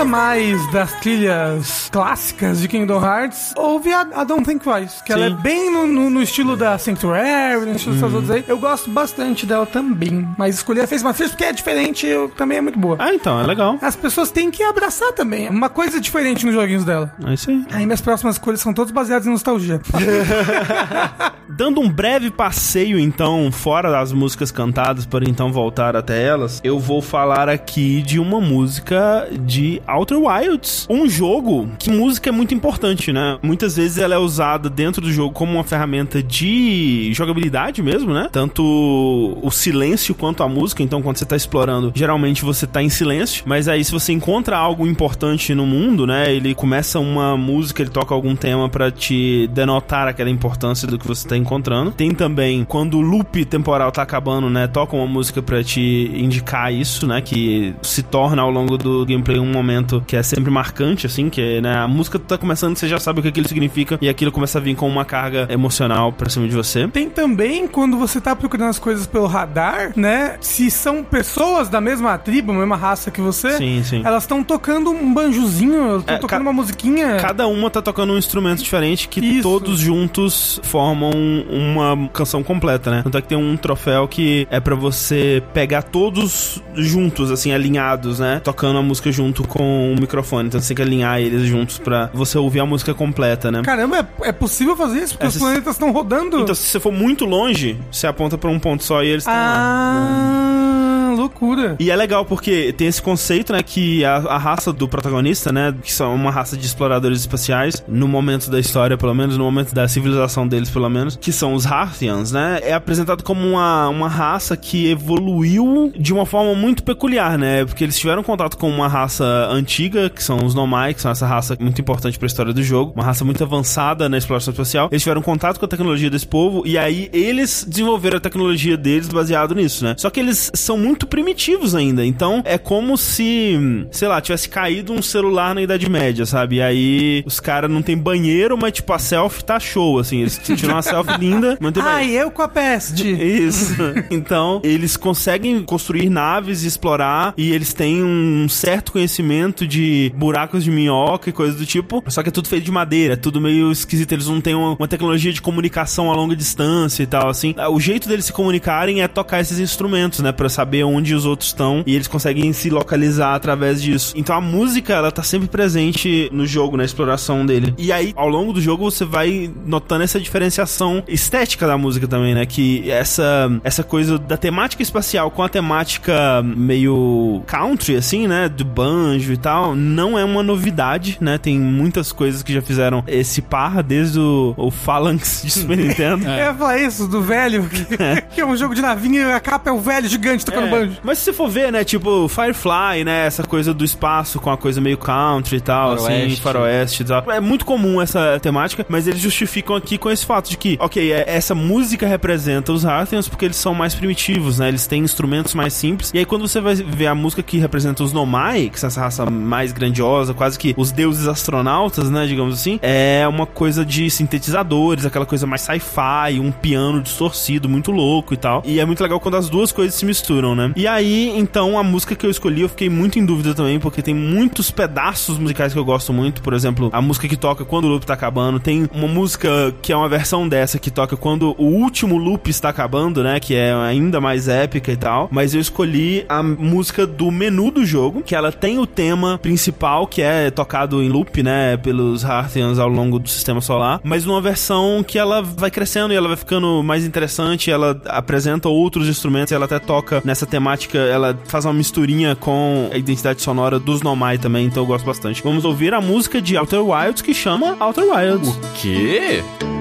Gosta mais das trilhas clássicas de Kingdom Hearts, ouve a, a Don't Think Twice, que ela é Sim. bem no, no- no estilo da Sanctuary, no estilo dessas Uhum. outras aí. Eu gosto bastante dela também, mas escolhi a Face Fears porque é diferente e também é muito boa. Ah, então, é legal. As pessoas têm que abraçar também. É uma coisa diferente nos joguinhos dela. É isso aí. Aí minhas próximas escolhas são todas baseadas em nostalgia. Dando um breve passeio, então, fora das músicas cantadas, para então voltar até elas, eu vou falar aqui de uma música de Outer Wilds. Um jogo que música é muito importante, né? Muitas vezes ela é usada dentro do jogo como uma ferramenta de jogabilidade mesmo, né? Tanto o silêncio quanto a música. Então, quando você tá explorando, geralmente você tá em silêncio. Mas aí, se você encontra algo importante no mundo, né? Ele começa uma música, ele toca algum tema pra te denotar aquela importância do que você tá encontrando. Tem também, quando o loop temporal tá acabando, né? Toca uma música pra te indicar isso, né? Que se torna ao longo do gameplay um momento que é sempre marcante, assim, que né, a música tá começando, você já sabe o que aquilo significa e aquilo começa a vir com uma carga emocional pra cima de você. Tem também, quando você tá procurando as coisas pelo radar, né? Se são pessoas da mesma tribo, mesma raça que você, Sim, sim. elas estão tocando um banjozinho, estão É, tocando ca- uma musiquinha. Cada uma tá tocando um instrumento diferente que Isso. todos juntos formam uma canção completa, né? Tanto é que tem um troféu que é pra você pegar todos juntos, assim, alinhados, né? Tocando a música junto com o microfone. Então você tem que alinhar eles juntos pra você ouvir a música completa, né? Caramba, é, é possível fazer isso? Porque É, os planetas estão rodando. Então, se você for muito longe, você aponta pra um ponto só e eles estão lá. ah, loucura. E é legal porque tem esse conceito, né, que a, a raça do protagonista, né, que são uma raça de exploradores espaciais, no momento da história, pelo menos, no momento da civilização deles, pelo menos, que são os Harthians, né, é apresentado como uma, uma raça que evoluiu de uma forma muito peculiar, né, porque eles tiveram contato com uma raça antiga, que são os Nomai, que são essa raça muito importante pra história do jogo, uma raça muito avançada na exploração espacial. Eles tiveram contato com a tecnologia desse povo e aí eles desenvolveram a tecnologia deles baseado nisso, né? Só que eles são muito primitivos ainda, então é como se, sei lá, tivesse caído um celular na Idade Média, sabe? E aí os caras não tem banheiro, mas tipo a selfie tá show, assim, eles tiram uma selfie linda, mas. Ai, eu com a peste. Isso. Então, eles conseguem construir naves e explorar, e eles têm um certo conhecimento de buracos de minhoca e coisas do tipo. Só que é tudo feito de madeira, tudo meio esquisito. Eles não têm uma, uma tecnologia de comunicação a longa distância e tal, assim. O jeito deles se comunicarem é tocar esses instrumentos, né? Pra saber onde os outros estão, e eles conseguem se localizar através disso. Então a música, ela tá sempre presente no jogo, na exploração dele. E aí, ao longo do jogo, você vai notando essa diferenciação estética da música também, né? Que essa, essa coisa da temática espacial com a temática meio country, assim, né? Do banjo e tal, não é uma novidade, né? Tem muitas coisas que já fizeram esse par, desde o, o Phalanx de Super Nintendo. Eu ia falar isso, do velho, que, que é um jogo de navinha e a capa é o velho gigante tocando banjo. Mas se você for ver, né, tipo, Firefly, né, essa coisa do espaço com a coisa meio country e tal, assim, Faroeste. e tal. É muito comum essa temática, mas eles justificam aqui com esse fato de que, ok, é- essa música representa os Harthians porque eles são mais primitivos, né, eles têm instrumentos mais simples. E aí quando você vai ver a música que representa os Nomai, que são essa raça mais grandiosa, quase que os deuses astronautas, né, digamos assim, é uma coisa de sintetizadores, aquela coisa mais sci-fi, um piano distorcido muito louco e tal. E é muito legal quando as duas coisas se misturam, né? E aí, então, a música que eu escolhi, eu fiquei muito em dúvida também, porque tem muitos pedaços musicais que eu gosto muito. Por exemplo, a música que toca quando o loop tá acabando. Tem uma música que é uma versão dessa que toca quando o último loop está acabando, né? Que é ainda mais épica e tal. Mas eu escolhi a música do menu do jogo, que ela tem o tema principal, que é tocado em loop, né? Pelos Harthians ao longo do sistema solar. Mas numa versão que ela vai crescendo e ela vai ficando mais interessante. Ela apresenta outros instrumentos ela até toca nessa temática. Ela faz uma misturinha com a identidade sonora dos Nomai também, então eu gosto bastante. Vamos ouvir a música de Outer Wilds que chama Outer Wilds. Que?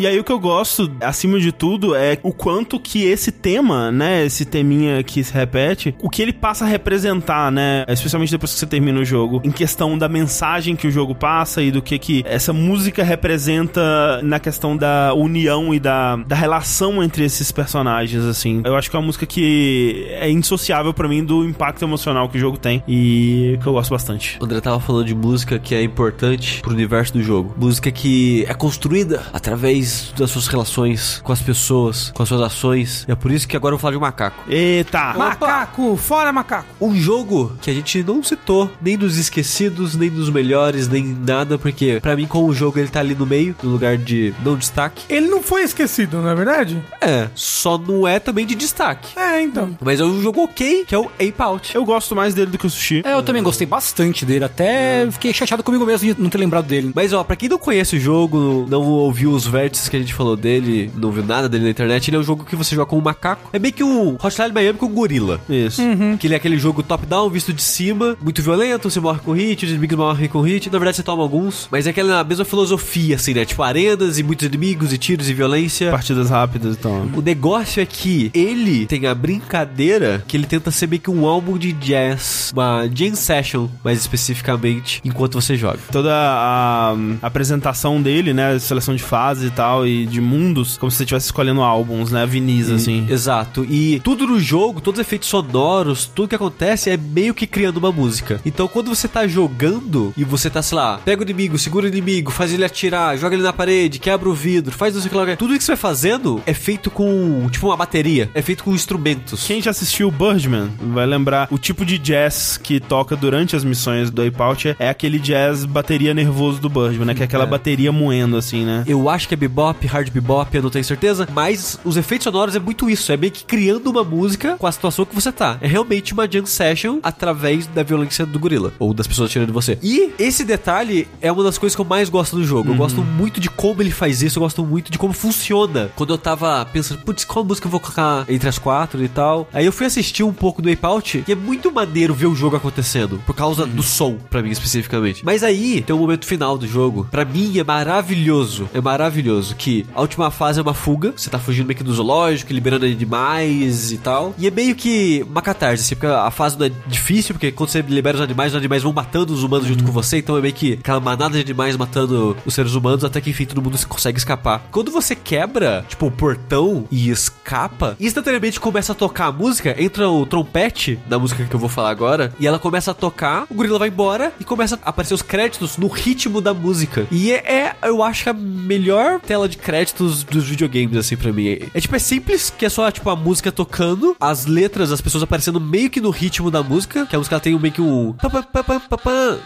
E aí o que eu gosto, acima de tudo, é o quanto que esse tema, né, esse teminha que se repete, o que ele passa a representar, né, especialmente depois que você termina o jogo, em questão da mensagem que o jogo passa e do que que essa música representa na questão da união e da, da relação entre esses personagens, assim. Eu acho que é uma música que é indissociável pra mim do impacto emocional que o jogo tem e que eu gosto bastante. O André tava falando de música que é importante pro universo do jogo. Música que é construída através das suas relações com as pessoas, com as suas ações. E é por isso que agora eu vou falar de macaco. Eita! Macaco, fora macaco. Um jogo que a gente não citou, nem dos esquecidos, nem dos melhores, nem nada, porque pra mim, com o jogo, ele tá ali no meio, no lugar de não destaque. Ele não foi esquecido, não é verdade? É, só não é também de destaque. É, então. Mas é um jogo ok, que é o Ape Out. Eu gosto mais dele do que o Sushi. É, eu também gostei bastante dele, até fiquei chateado comigo mesmo de não ter lembrado dele. Mas ó, pra quem não conhece o jogo, não ouviu os vértices que a gente falou dele, não viu nada dele na internet, ele é um jogo que você joga com um macaco. É meio que um Hotline Miami com um gorila. Isso. Que ele é aquele jogo top-down, visto de cima, muito violento, você morre com hit, os inimigos morrem com hit. Na verdade, você toma alguns, mas é aquela mesma filosofia, assim, né? Tipo, arenas e muitos inimigos e tiros e violência. Partidas rápidas, então. O negócio é que ele tem a brincadeira que ele tenta ser meio que um álbum de jazz, uma jam session, mais especificamente, enquanto você joga. Toda a, a apresentação dele, né? Seleção de fases e tal. Tal, e de mundos, como se você estivesse escolhendo álbuns, né? Vinis, assim. Exato. E tudo no jogo, todos os efeitos sonoros, tudo que acontece é meio que criando uma música. Então quando você tá jogando e você tá, sei lá, pega o inimigo, segura o inimigo, faz ele atirar, joga ele na parede, quebra o vidro, faz não sei o que lá. Tudo que você vai fazendo é feito com, tipo, uma bateria. É feito com instrumentos. Quem já assistiu Birdman vai lembrar o tipo de jazz que toca durante as missões do Ape Out é- é aquele jazz bateria nervoso do Birdman, né? Que é aquela É. bateria moendo, assim, né? Eu acho que é bebop, hard bebop, eu não tenho certeza, mas os efeitos sonoros é muito isso, é meio que criando uma música com a situação que você tá. É realmente uma jam session através da violência do gorila, ou das pessoas atirando em você. E esse detalhe é uma das coisas que eu mais gosto do jogo. Eu gosto muito de como ele faz isso, eu gosto muito de como funciona. Quando eu tava pensando, putz, qual música eu vou colocar entre as quatro e tal, aí eu fui assistir um pouco do Ape Out, e é muito maneiro ver o jogo acontecendo, por causa do som, pra mim especificamente. Mas aí tem um momento final do jogo, pra mim é maravilhoso, é maravilhoso, que a última fase é uma fuga, você tá fugindo meio que do zoológico, liberando animais e tal, e é meio que uma catarse, assim, porque a fase não é difícil, porque quando você libera os animais, os animais vão matando os humanos junto com você, então é meio que aquela manada de animais matando os seres humanos, até que enfim todo mundo consegue escapar. Quando você quebra, tipo, o portão e escapa, instantaneamente começa a tocar a música, entra o trompete da música que eu vou falar agora, e ela começa a tocar, o gorila vai embora e começa a aparecer os créditos no ritmo da música. E é, é, eu acho que a melhor tela de créditos dos videogames, assim, pra mim. É, é, tipo, é simples, que é só, tipo, a música tocando, as letras, as pessoas aparecendo meio que no ritmo da música, que a música tem um meio que um...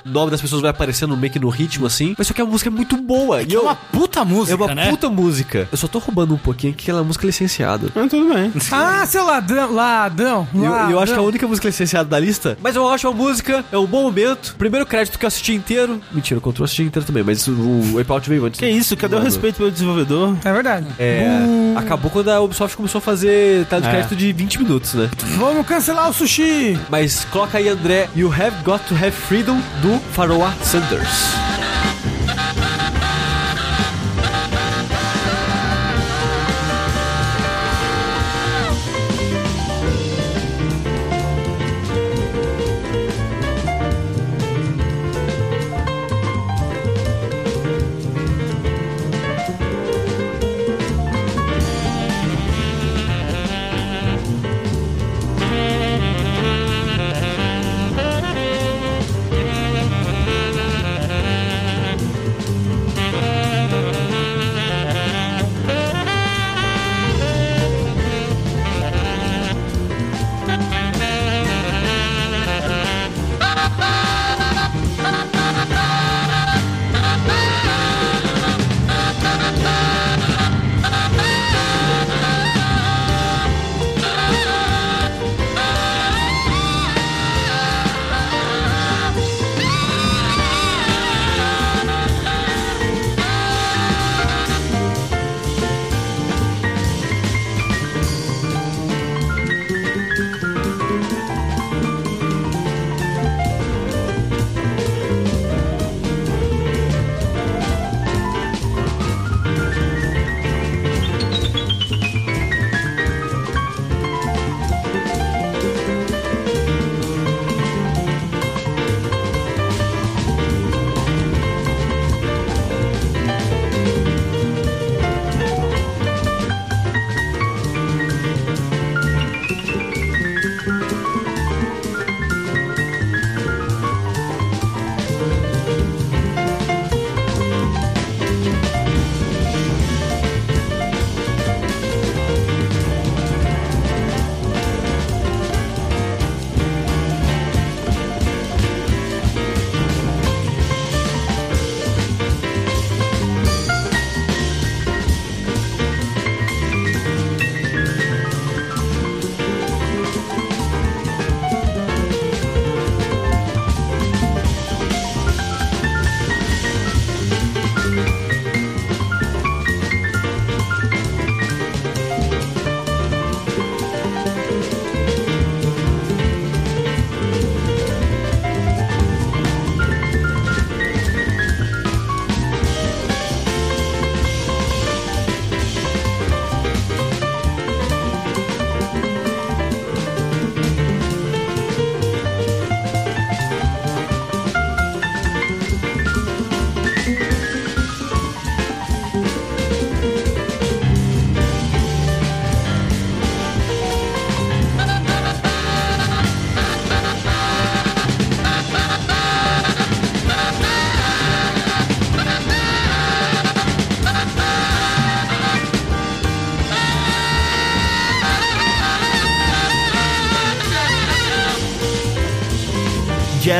O nome das pessoas vai aparecendo meio que no ritmo, assim, mas só que a música é muito boa. e É eu... uma puta música, É uma né? puta música. Eu só tô roubando um pouquinho aqui, aquela música licenciada. Mas tudo bem. Ah, seu ladrão, ladrão. E eu, ladrão. eu acho que é a única música licenciada da lista. Mas eu acho uma música, é um bom momento. Primeiro crédito que eu assisti inteiro. Mentira, eu assisti inteiro também, mas o, o Ape Out veio antes. Que isso? Cadê o respeito pelo desenvolvedor? É verdade. É, acabou quando a Ubisoft começou a fazer tela de É. crédito de 20 minutos, né? Vamos cancelar o sushi. Mas coloca aí, André, You Have Got to Have Freedom do Faroa Sanders.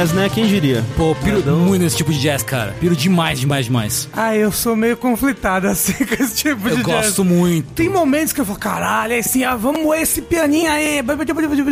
Jazz, né? Quem diria? Pô, piro muito nesse tipo de jazz, cara. Piro demais, demais, demais. Ah, eu sou meio conflitado assim com esse tipo Eu de jazz. gosto muito. Tem momentos que eu falo, caralho, é assim, ah, vamos esse pianinho aí.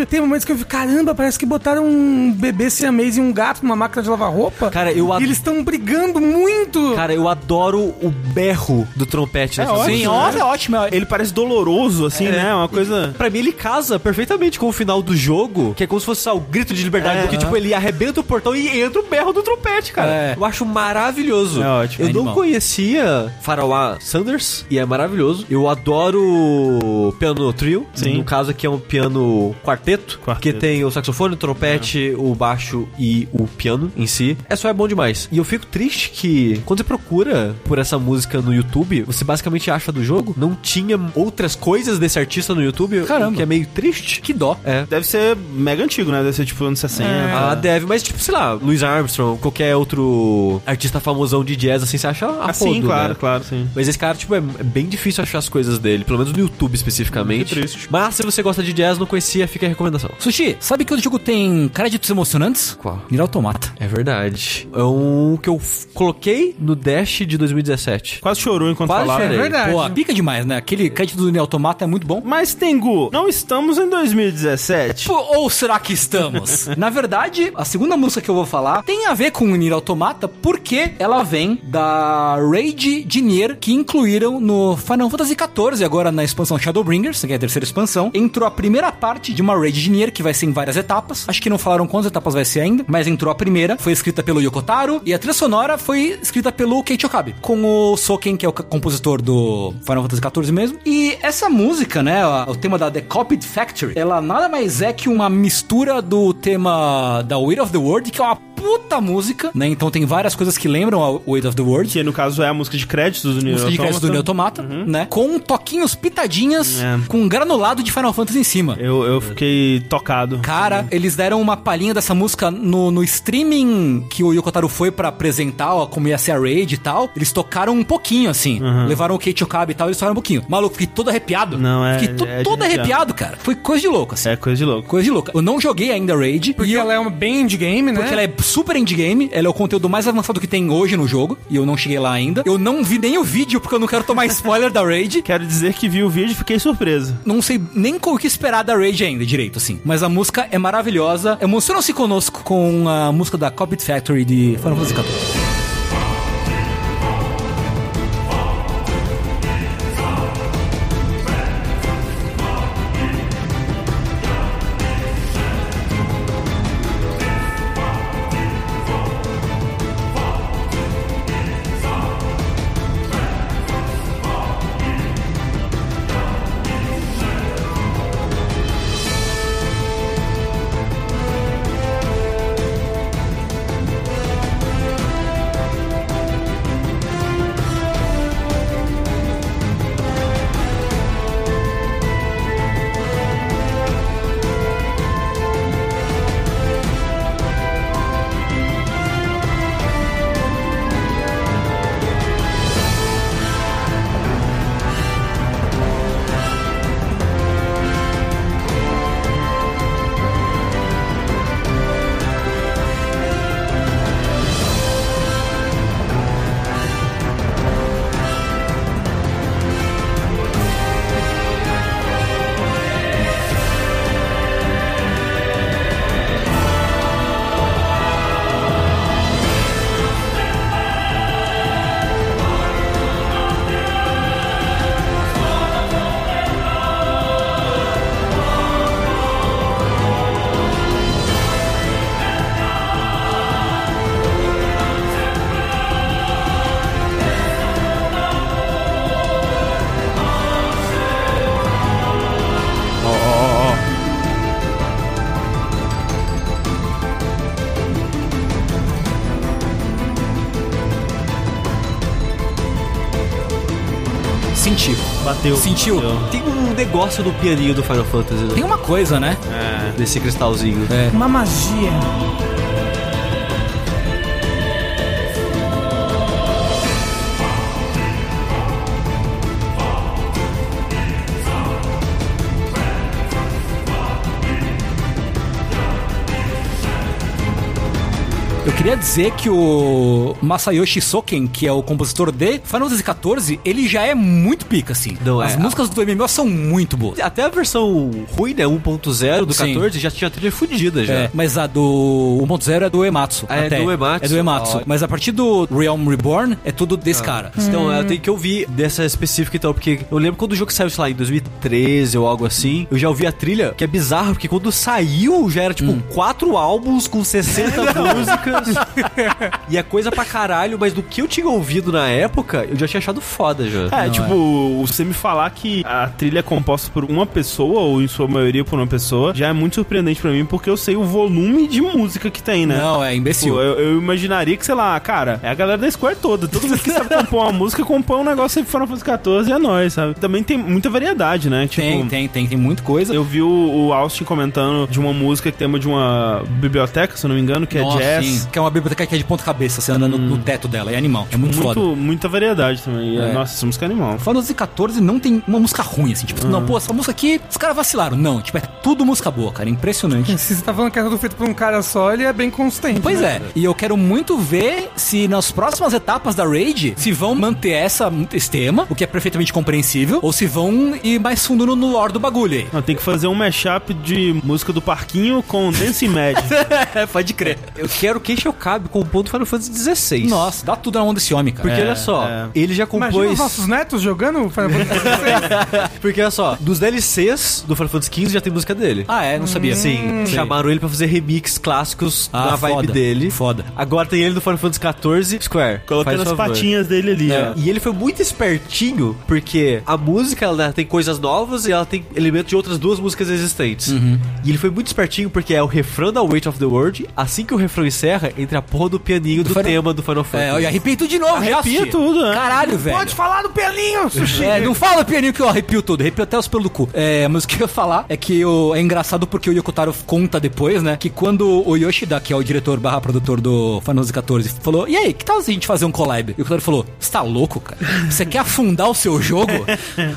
Tem momentos que eu fico, caramba, parece que botaram um bebê siamês e um gato numa máquina de lavar roupa. Cara, eu E adoro. eles estão brigando muito. Cara, eu adoro o berro do trompete nessa ótimo, música. Sim, né? é ótimo. é- Ele parece doloroso, assim, né? Uma coisa. Pra mim, ele casa perfeitamente com o final do jogo, que é como se fosse sabe, o grito de liberdade, É, porque, tipo, ele arrebenta o portão e entra o berro do trompete, cara. É. Eu acho maravilhoso. É ótimo. Eu É não animal. conhecia Faroá Sanders, e é maravilhoso. Eu adoro piano trio, Sim. no caso aqui é um piano quarteto, Quarteto. que tem o saxofone, o trompete, o baixo e o piano em si. É só é bom demais. E eu fico triste que, quando você procura por essa música no YouTube, você basicamente acha do jogo, não tinha outras coisas desse artista no YouTube, Caramba. que é meio triste. Que dó. É. Deve ser mega antigo, né? Deve ser tipo anos 60. Ah, deve, mas tipo, sei lá, Louis Armstrong, qualquer outro artista famosão de jazz, assim, você acha a Ah, sim, claro, né? claro, sim. Mas esse cara, tipo, é é bem difícil achar as coisas dele, pelo menos no YouTube especificamente. Que triste. Mas se você gosta de jazz, não conhecia, fica a recomendação. Sushi, sabe que o jogo tem créditos emocionantes? Qual? Nier Automata. É verdade. É um que eu coloquei no Dash de 2017. Quase chorou enquanto Quase falava. chorei. É verdade. Pô, pica demais, né? Aquele crédito do Nier Automata é muito bom. Mas, Tengu, não estamos em 2017. Pô, Ou será que estamos? Na verdade, a segunda música que eu vou falar tem a ver com o Nier Automata porque ela vem da Raid de Nier que incluíram no Final Fantasy XIV, agora na expansão Shadowbringers, que é a terceira expansão. Entrou a primeira parte de uma Raid de Nier que vai ser em várias etapas. Acho que não falaram quantas etapas vai ser ainda, mas entrou a primeira. Foi escrita pelo Yokotaro e a trilha sonora foi escrita pelo Keiichi Okabe, com o Soken, que é o compositor do Final Fantasy XIV mesmo. E essa música, né, o tema da The Copied Factory, ela nada mais é que uma mistura do tema da Weight of the World, que é uma puta música, né? Então tem várias coisas que lembram a Weight of the World. Que no caso é a música de créditos do Nier Música de crédito do Nier Automata. Automata, né? Com toquinhos pitadinhas, É. com granulado de Final Fantasy em cima. Eu, eu fiquei tocado. Cara, eles deram uma palhinha dessa música no, no streaming que o Yokotaro foi pra apresentar, ó, como ia ser a raid e tal. Eles tocaram um pouquinho, assim. Levaram o Kate Okabe e tal, eles tocaram um pouquinho. Maluco, fiquei todo arrepiado. Não, é- Fiquei to- é todo arrepiado, cara. Foi coisa de louco, assim. É coisa de louco. Coisa de louco. Eu não joguei ainda a raid. Porque e eu- ela é uma bem indie game, né? porque ela é super indie game, ela é o conteúdo mais avançado que tem hoje no jogo, e eu não cheguei lá ainda. Eu não vi nem o vídeo, porque eu não quero tomar spoiler da Raid. Quero dizer que vi o vídeo e fiquei surpreso. Não sei nem o que esperar da Raid ainda, direito, assim. Mas a música é maravilhosa. Emocionam-se conosco com a música da Copied Factory de Final Fantasy XIV. Sentiu? Tem um negócio no pianinho do Final Fantasy? Tem uma coisa, né? É. Desse cristalzinho. É. Uma magia. Queria dizer que o Masayoshi Soken, que é o compositor de Final Fantasy XIV, ele já é muito pica, assim. Não, As é. músicas do MMO são muito boas. Até a versão ruim, né? 1.0 do Sim. 14 já tinha trilha fodida já. É, mas a do 1.0 é do Ematsu. Ah, é até. do Ematsu? É do Ematsu. Olha. Mas a partir do Realm Reborn, é tudo desse cara. Então, eu tenho que ouvir dessa específica então, porque eu lembro quando o jogo saiu, sei lá, em 2013 ou algo assim, eu já ouvi a trilha, que é bizarro, porque quando saiu já era tipo quatro álbuns com 60 músicas. e é coisa pra caralho, mas do que eu tinha ouvido na época, eu já tinha achado foda já. É, tipo, você me falar que a trilha é composta por uma pessoa, ou em sua maioria por uma pessoa, já é muito surpreendente pra mim, porque eu sei o volume de música que tem, né? Não, é imbecil. Pô, eu, eu imaginaria que, sei lá, cara, é a galera da Square toda. Todo mundo que sabe compor uma música, compõe um negócio aí Final Fantasy XIV e é nóis, sabe? Também tem muita variedade, né? Tipo, Tem, tem, tem, tem muita coisa. Eu vi o, o Austin comentando de uma música que tema de uma biblioteca, se eu não me engano, que Nossa, é jazz. sim, que é uma biblioteca que é de ponta cabeça, você anda no, no teto dela, é animal. É muito, foda. Muito, muita variedade também. É. Nossa, essa música é animal. Final Fantasy não tem uma música ruim, assim. Tipo, não, pô, essa música aqui, os caras vacilaram. Não, tipo, é tudo música boa, cara. Impressionante. Se você tá falando que é tudo feito por um cara só, ele é bem consistente. Pois né? é, e eu quero muito ver se nas próximas etapas da Raid se vão manter essa, esse tema, o que é perfeitamente compreensível, ou se vão ir mais fundo no, no lore do bagulho aí. Não, tem que fazer um mashup de música do parquinho com Mad. É, pode crer. Eu quero que Cabe com o ponto Final Fantasy XVI. Nossa, dá tudo na mão desse homem, cara. Porque É, olha só, é. ele já Imagina compôs. os nossos netos jogando Final Fantasy XVI. Porque olha só, dos DLCs do Final Fantasy XV já tem música dele. Ah, é? Não sabia. Sim, Sei. chamaram ele pra fazer remix clássicos Ah, na vibe foda, dele. foda. Agora tem ele no Final Fantasy XIV Square. Colocando Faz as favor. patinhas dele ali, É. E ele foi muito espertinho, porque a música ela tem coisas novas e ela tem elementos de outras duas músicas existentes. Uhum. E ele foi muito espertinho porque é o refrão da Weight of the World. Assim que o refrão encerra, entra a porra do pianinho do, Final- tema do Final Fantasy. É, eu arrepio tudo de novo, já Arrepia assisti. tudo, né? Caralho, velho. Pode falar do pelinho, Sushi. É, não fala pianinho que eu arrepio tudo, arrepio até os pelos do cu. É, mas o que eu ia falar é que o, é engraçado porque o Yokotaro conta depois, né? Que quando o Yoshida, que é o diretor barra produtor do Final Fantasy XIV, falou: E aí, que tal a gente fazer um collab? E o Yokotaro falou: Você tá louco, cara? Você quer afundar o seu jogo?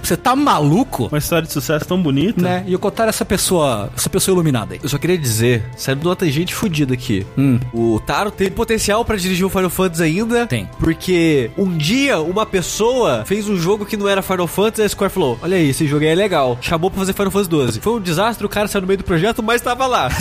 Você tá maluco? Uma história de sucesso tão bonita. Né? E o Yokotaro é essa pessoa, essa pessoa iluminada aí. Eu só queria dizer, saindo de uma tangente fodida aqui. Hum. O Taro tem potencial pra dirigir o Final Fantasy ainda. Tem. Porque um dia uma pessoa fez um jogo que não era Final Fantasy e a Square falou: Olha aí, esse jogo aí é legal. Chamou pra fazer Final Fantasy 12. Foi um desastre, o cara saiu no meio do projeto, mas tava lá.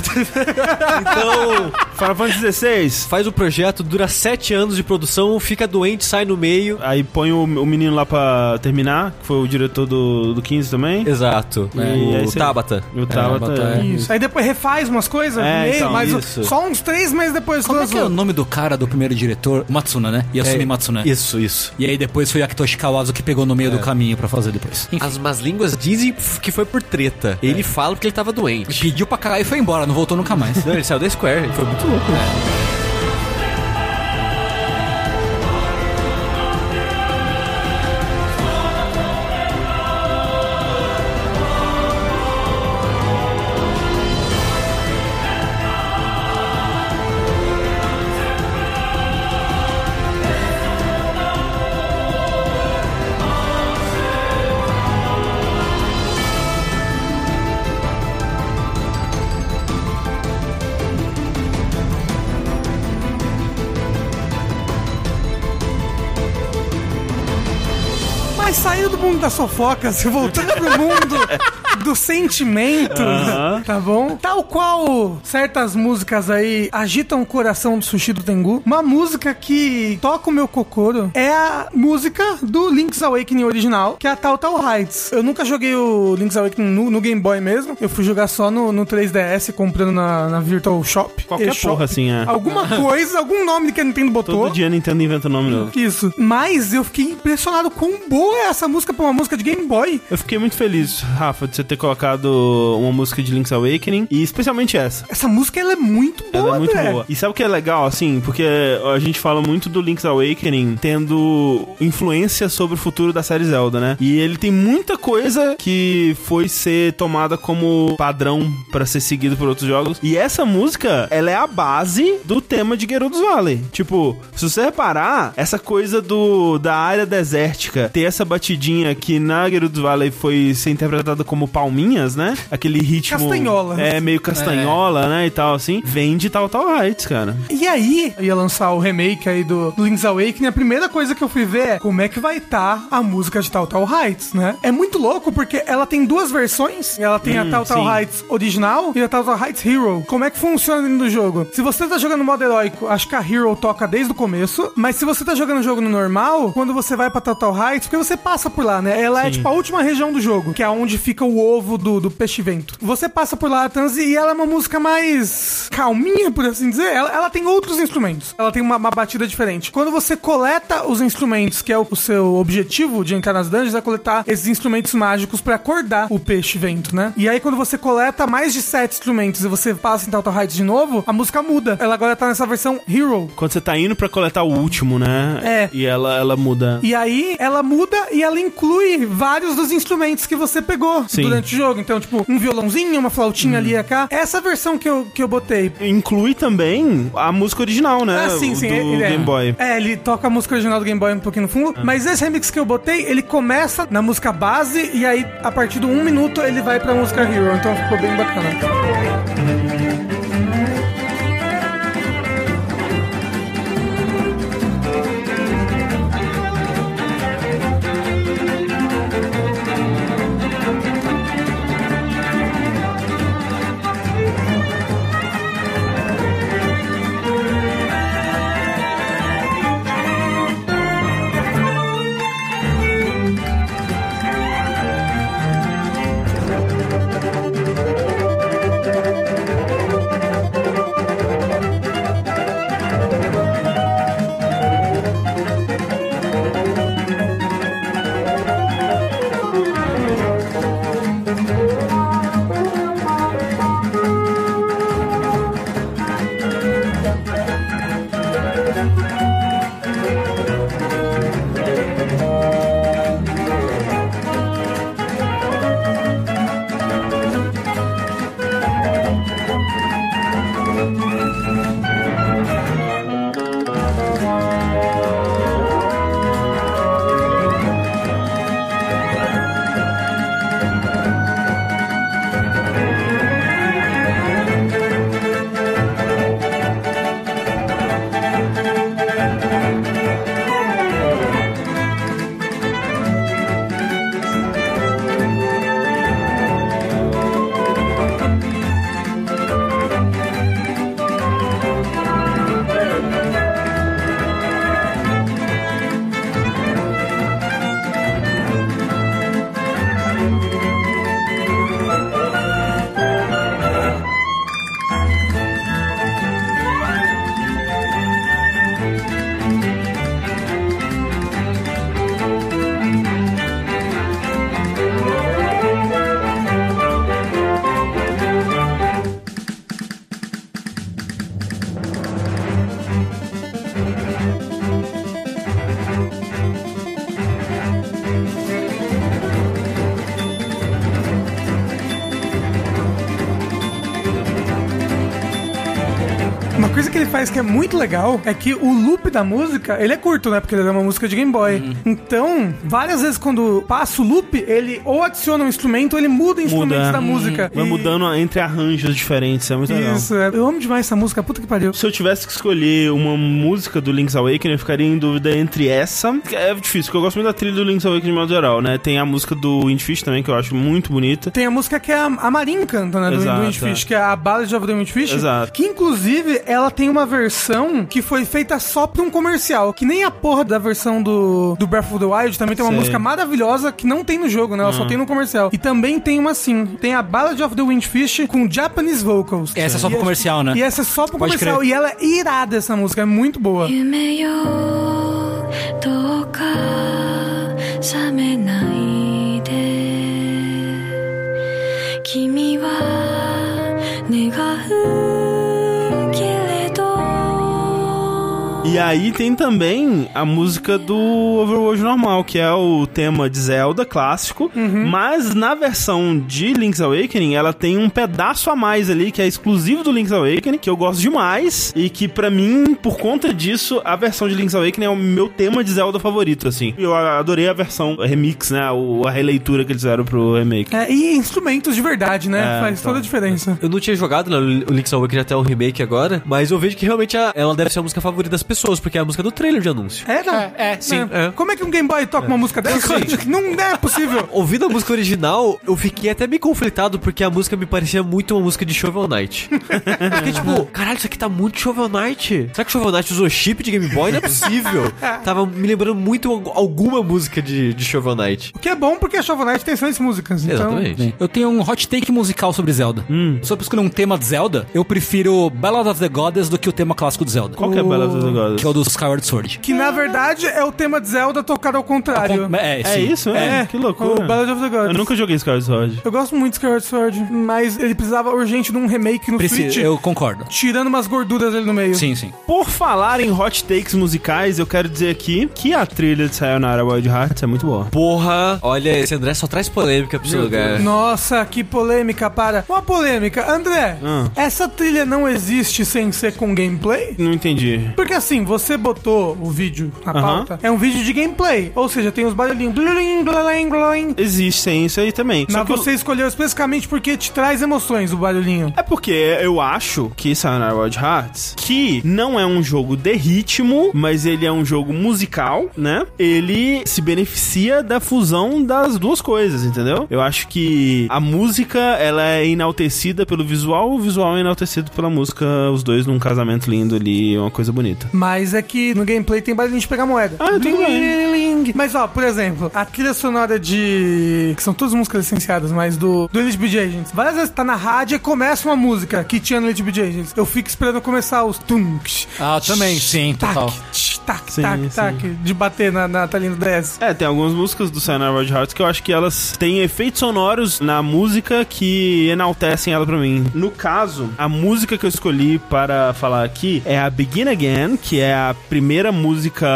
então, Final Fantasy XVI. faz o projeto, dura sete anos de produção, fica doente, sai no meio. Aí põe o, o menino lá pra terminar, que foi o diretor do, do 15 também. Exato. E aí o você- Tabata. E o Tabata. Tabata, é. é. Isso. Aí depois refaz umas coisas, É, meio, então, mas o- isso. só uns três meses depois Como é que é o nome do cara do primeiro diretor? Matsuna, né? Yasumi É, Matsuna. Isso, isso. E aí depois foi Akitoshi Kawazu que pegou no meio do caminho pra fazer depois. Enfim, As más línguas dizem que foi por treta. Ele fala porque ele tava doente. pediu pra cagar e foi embora, não voltou nunca mais. Não, ele saiu da Square, ele foi muito louco. né? Saindo do mundo das fofocas e voltando pro mundo do sentimento, Aham. tá bom? Tal qual certas músicas aí agitam o coração do Sushi do Tengu, uma música que toca o meu cocoro é a música do Link's Awakening original, que é a Tal Tal Heights. Eu nunca joguei o Link's Awakening no, no Game Boy mesmo, eu fui jogar só no, no 3DS, comprando na, na Virtual Shop. Qualquer E-Shop. porra assim, é. Alguma coisa, algum nome que a Nintendo botou. Todo dia a Nintendo inventa nome novo. Isso. Mas eu fiquei impressionado com boa é essa música pra uma música de Game Boy. Eu fiquei muito feliz, Rafa, de você ter colocado uma música de Link's Awakening, e especialmente essa. Essa música ela é muito boa, Ela é muito André. boa. E sabe o que é legal, assim? Porque a gente fala muito do Link's Awakening tendo influência sobre o futuro da série Zelda, né? E ele tem muita coisa que foi ser tomada como padrão pra ser seguido por outros jogos. E essa música, ela é a base do tema de Gerudos Valley. Tipo, se você reparar, essa coisa do da área desértica ter essa batidinha que na Gerudos Valley foi ser interpretada como palminhas, né? Aquele ritmo. Castanhola. É, meio castanhola, né? E tal, assim. Vem de Tal Tal Heights, cara. E aí, ia lançar o remake aí do Link's Awakening, a primeira coisa que eu fui ver é como é que vai estar a música de Tal Tal Heights, né? É muito louco porque ela tem duas versões. Ela tem a Hum, Tal Tal sim. Heights original e a Tal Tal Heights Hero. Como é que funciona dentro do jogo? Se você tá jogando modo heróico, acho que a Hero toca desde o começo, mas se você tá jogando o jogo no normal, quando você vai pra Tal Tal Heights, porque você passa por lá, né? Ela é Sim. tipo a última região do jogo, que é onde fica o ovo do, do peixe-vento. Você passa por lá, Tanzi, e ela é uma música mais calminha, por assim dizer. Ela, ela tem outros instrumentos. Ela tem uma, uma batida diferente. Quando você coleta os instrumentos, que é o, o seu objetivo de entrar nas dungeons, é coletar esses instrumentos mágicos pra acordar o peixe-vento, né? E aí, quando você coleta mais de sete instrumentos e você passa em Taltal Heights de novo, a música muda. Ela agora tá nessa versão Hero. Quando você tá indo pra coletar o último, né? É. E ela, ela muda. E aí, ela muda e ela inclui vários dos instrumentos que você pegou Sim. Durante o jogo. Então, tipo, um violãozinho, uma flautinha ali e cá. Essa versão que eu, que eu botei. Inclui também a música original, né? Ah, sim, sim. Do ele é. Game Boy. É, ele toca a música original do Game Boy um pouquinho no fundo. Mas esse remix que eu botei, ele começa na música base e aí, a partir do um minuto, ele vai pra música Hero. Então ficou bem bacana. Uma que é muito legal é que o loop da música, ele é curto, né? Porque ele é uma música de Game Boy. Então, várias vezes quando passa o loop, ele ou adiciona um instrumento ou ele muda instrumentos Muda. da música. Vai E- mudando entre arranjos diferentes, é muito legal. Isso, é. eu amo demais essa música, puta que pariu. Se eu tivesse que escolher uma música do Link's Awakening, eu ficaria em dúvida entre essa. É difícil, porque eu gosto muito da trilha do Link's Awakening de modo geral, né? Tem a música do Windfish também, que eu acho muito bonita. Tem a música que a, a Marin canta, né? Do, Exato, do Windfish, é. que é a Ballad of the Windfish. Exato. Que inclusive ela tem uma versão que foi feita só pra um comercial. Que nem a porra da versão do, do Breath of the Wild também tem uma Sei. música maravilhosa que não tem no jogo, né? Ela só tem no comercial. E também tem uma assim: tem a Ballad of the Windfish com Japanese vocals. Essa é só pro E comercial, né? E essa é só pro Pode comercial. crer. E ela é irada essa música, é muito boa. 夢よどうか覚めない E aí tem também a música do Overworld normal, que é o tema de Zelda clássico, mas na versão de Link's Awakening, ela tem um pedaço a mais ali que é exclusivo do Link's Awakening, que eu gosto demais e que pra mim, por conta disso, a versão de Link's Awakening é o meu tema de Zelda favorito, assim. Eu adorei a versão remix, né, o- a releitura que eles fizeram pro remake. É, e instrumentos de verdade, né? É, Faz então. toda a diferença. Eu não tinha jogado né, o Link's Awakening até o remake agora, mas eu vejo que realmente a- ela deve ser a música favorita das pessoas, porque é a música do trailer de anúncio. É, não. É, é, sim. É. Como é que um Game Boy toca uma música dessa? Não é possível. Ouvindo a música original, eu fiquei até meio conflitado, porque a música me parecia muito uma música de Shovel Knight. Fiquei tipo, caralho, isso aqui tá muito Shovel Knight. Será que Shovel Knight usou chip de Game Boy? Não é possível. Tava me lembrando muito al- alguma música de, de Shovel Knight. O que é bom porque a Shovel Knight tem excelentes músicas. Então, Exatamente. Eu tenho um hot take musical sobre Zelda. Só pra escolher um tema de Zelda, eu prefiro Ballad of the Goddess do que o tema clássico de Zelda. Qual que é a Bela dos Negócios? Que é o do Skyward Sword. Que na verdade é o tema de Zelda tocado ao contrário. É, É sim. isso, é? É, que loucura. o Ballad of the Gods. Eu nunca joguei Skyward Sword. Eu gosto muito de Skyward Sword, mas ele precisava urgente de um remake no Preciso, Switch, eu concordo. tirando umas gorduras ali no meio. Sim, sim. Por falar em hot takes musicais, eu quero dizer aqui que a trilha de Sayonara Wild Hearts é muito boa. Porra, olha, esse André só traz polêmica pro seu lugar. Nossa, que polêmica para. Uma polêmica. André, Ah. essa trilha não existe sem ser com gameplay? Não entendi. Porque assim, você botou o vídeo na Aham. pauta, é um vídeo de gameplay. Ou seja, tem os barulhinhos. blulim, blulim, blulim. Existe sim, isso aí também. Só Mas que eu- você escolheu especificamente porque te traz emoções o barulhinho. É porque eu acho que Sayonara Wild Hearts, que não é um jogo de ritmo, mas ele é um jogo musical, né? Ele se beneficia da fusão das duas coisas, entendeu? Eu acho que a música, ela é enaltecida pelo visual, o visual é enaltecido pela música, os dois num casamento lindo ali, uma coisa bonita. Mas é que no gameplay tem barulhinho de pegar moeda. Ah, tudo bem. Mas ó, por exemplo, a trilha sonora de. que são todas músicas licenciadas, mas do, do Elite Beat Agents. Várias vezes tá na rádio e começa uma música que tinha no Elite Beat Agents. Eu fico esperando começar os tunks. Ah, também, sim, total. Tac, tac, Sim, tac, sim. tac, de bater na, na talinha do DS. É, tem algumas músicas do Wild Hearts que eu acho que elas têm efeitos sonoros na música que enaltecem ela pra mim. No caso, a música que eu escolhi para falar aqui é a Begin Again, que é a primeira música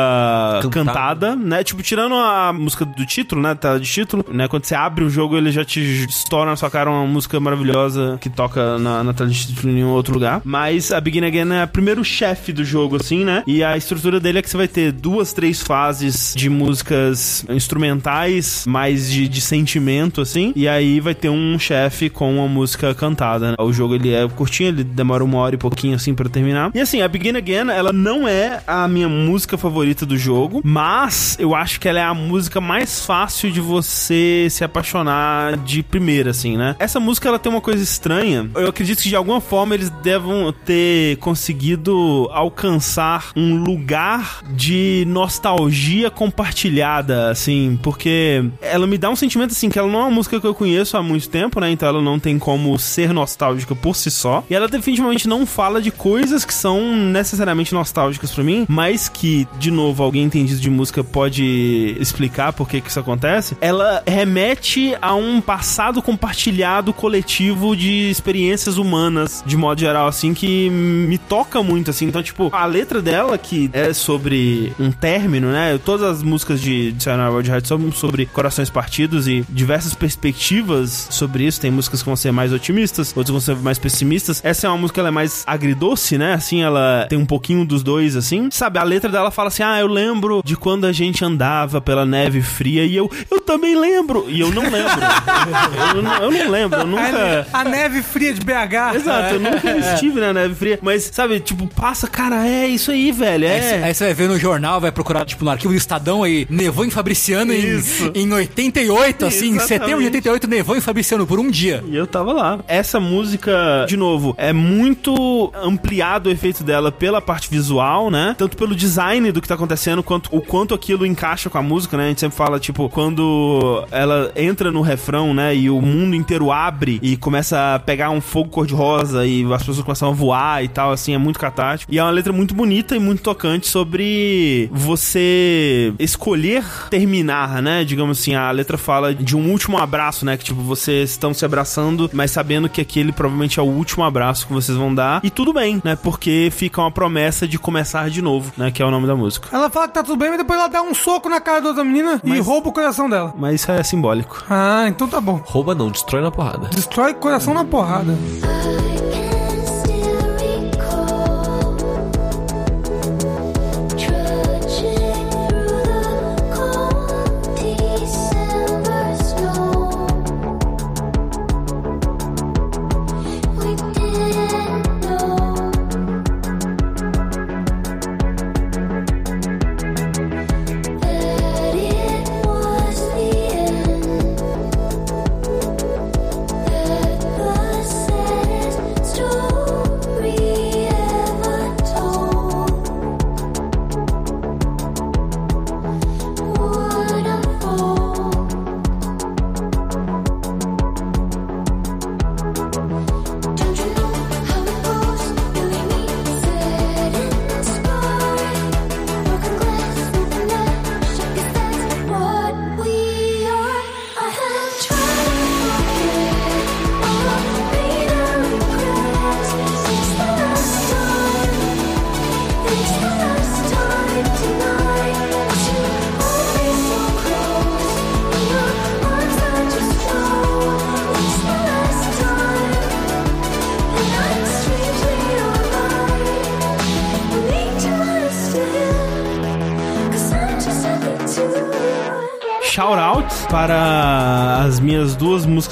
cantada, né? Tipo, tirando a música do título, né? Tela de título, né? Quando você abre o jogo, ele já te estoura na sua cara uma música maravilhosa que toca na, na tela de título em nenhum outro lugar. Mas a Begin Again é o primeiro chefe do jogo, assim, né? E a estrutura dele é que você vai ter duas, três fases de músicas instrumentais, mais de, de sentimento, assim. E aí vai ter um chefe com uma música cantada, né? O jogo, ele é curtinho, ele demora uma hora e pouquinho, assim, pra terminar. E assim, a Begin Again, ela não é a minha música favorita do jogo, mas eu acho que ela é a música mais fácil de você se apaixonar de primeira, assim, né? Essa música, ela tem uma coisa estranha. Eu acredito que de alguma forma eles devam ter conseguido alcançar um lugar de nostalgia compartilhada, assim, porque ela me dá um sentimento, assim, que ela não é uma música que eu conheço há muito tempo, né? Então ela não tem como ser nostálgica por si só. E ela definitivamente não fala de coisas que são necessariamente nostálgicas pra mim, mas que, de novo, alguém entendido de música pode explicar por que que isso acontece. Ela remete a um passado compartilhado coletivo de experiências humanas, de modo geral, assim, que me toca muito, assim. Então, tipo, a letra dela, que é sobre um término, né? Todas as músicas de, de Sayonara Wild Hearts são sobre corações partidos e diversas perspectivas sobre isso. Tem músicas que vão ser mais otimistas, outras vão ser mais pessimistas. Essa é uma música, ela é mais agridoce, né? Assim, ela tem um pouquinho dos dois, assim. Sabe, a letra dela fala assim, ah, eu lembro de quando a gente andava pela neve fria e eu, eu também lembro. E eu não lembro. eu, não, eu não lembro, eu nunca... A neve fria de BH. Exato, eu nunca estive na neve fria. Mas, sabe, tipo, passa, cara, é isso aí, velho. Aí, É. aí você vai ver no jornal, vai procurar, tipo, no arquivo do Estadão aí, nevou em Fabriciano em, em 88, assim, em Exatamente. setembro de 88, nevou em Fabriciano por um dia. E eu tava lá. Essa música, de novo, é muito ampliado o efeito dela pela parte visual, né? Tanto pelo design do que tá acontecendo, quanto o quanto aquilo encaixa com a música, né? A gente sempre fala, tipo, quando ela entra no refrão, né? E o mundo inteiro abre e começa a pegar um fogo cor-de-rosa e as pessoas começam a voar e tal, assim, é muito catártico. E é uma letra muito bonita e muito tocante sobre você escolher terminar, né? Digamos assim, a letra fala de um último abraço, né? Que tipo, vocês estão se abraçando, mas sabendo que aquele provavelmente é o último abraço que vocês vão dar. E tudo bem, né? Porque fica uma promessa de começar de novo, né? Que é o nome da música. Ela fala que tá tudo bem, mas depois ela dá um soco na cara da outra menina e Mas- rouba o coração dela. Mas isso é simbólico. Ah, então tá bom. Rouba não, destrói na porrada. Destrói coração na porrada.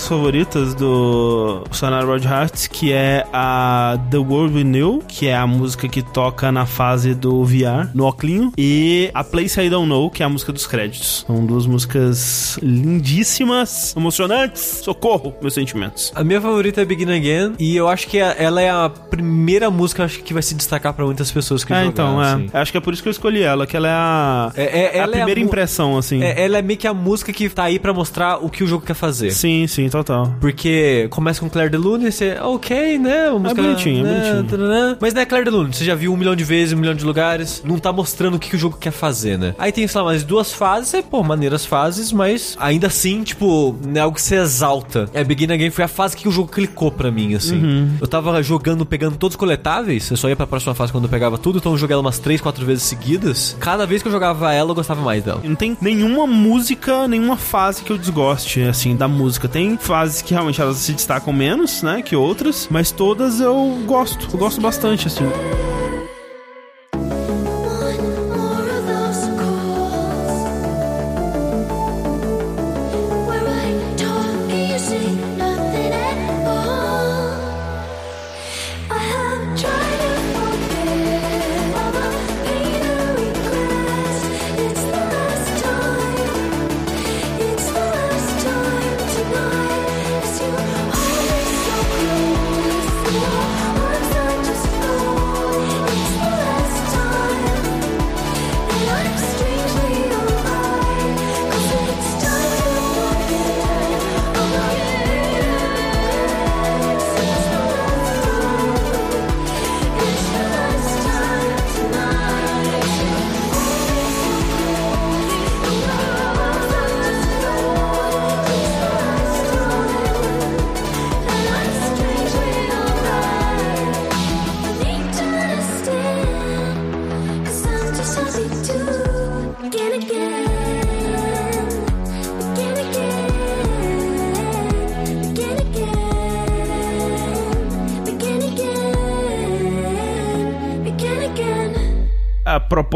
Favoritas do Sonara Road Hearts, que é a The World We Knew, que é a música que toca na fase do VR, no Oclinho, e a Place I Don't Know, que é a música dos créditos. São duas músicas lindíssimas, emocionantes. Socorro, meus sentimentos. A minha favorita é Begin Again, e eu acho que a- ela é a primeira música acho que vai se destacar pra muitas pessoas que É, jogaram, então, é. assim. Acho que é por isso que eu escolhi ela, que ela é a, É, é- a é primeira mu- impressão, assim. É, ela é meio que a música que tá aí pra mostrar o que o jogo quer fazer. Sim, sim, total. Porque começa com Claire de Lune e você, ok, né? Uma música, bonitinho, é né, bonitinho. tarará. Mas não é Claire de Lune, você já viu um milhão de vezes, um milhão de lugares, não tá mostrando o que, que o jogo quer fazer, né? Aí tem, sei lá, mais duas fases, é, pô, maneiras fases, mas ainda assim, tipo, é algo que você exalta. É, Begin Again foi a fase que o jogo clicou pra mim, assim. Uhum. Eu tava jogando, pegando todos os coletáveis, eu só ia pra próxima fase quando eu pegava tudo, então eu joguei ela umas três, quatro vezes seguidas. Cada vez que eu jogava ela, eu gostava mais dela. Não tem nenhuma música, nenhuma fase que eu desgoste, assim, da música. Tem fases que realmente elas se destacam menos, né, que outras, mas todas eu gosto. Eu gosto bastante, assim.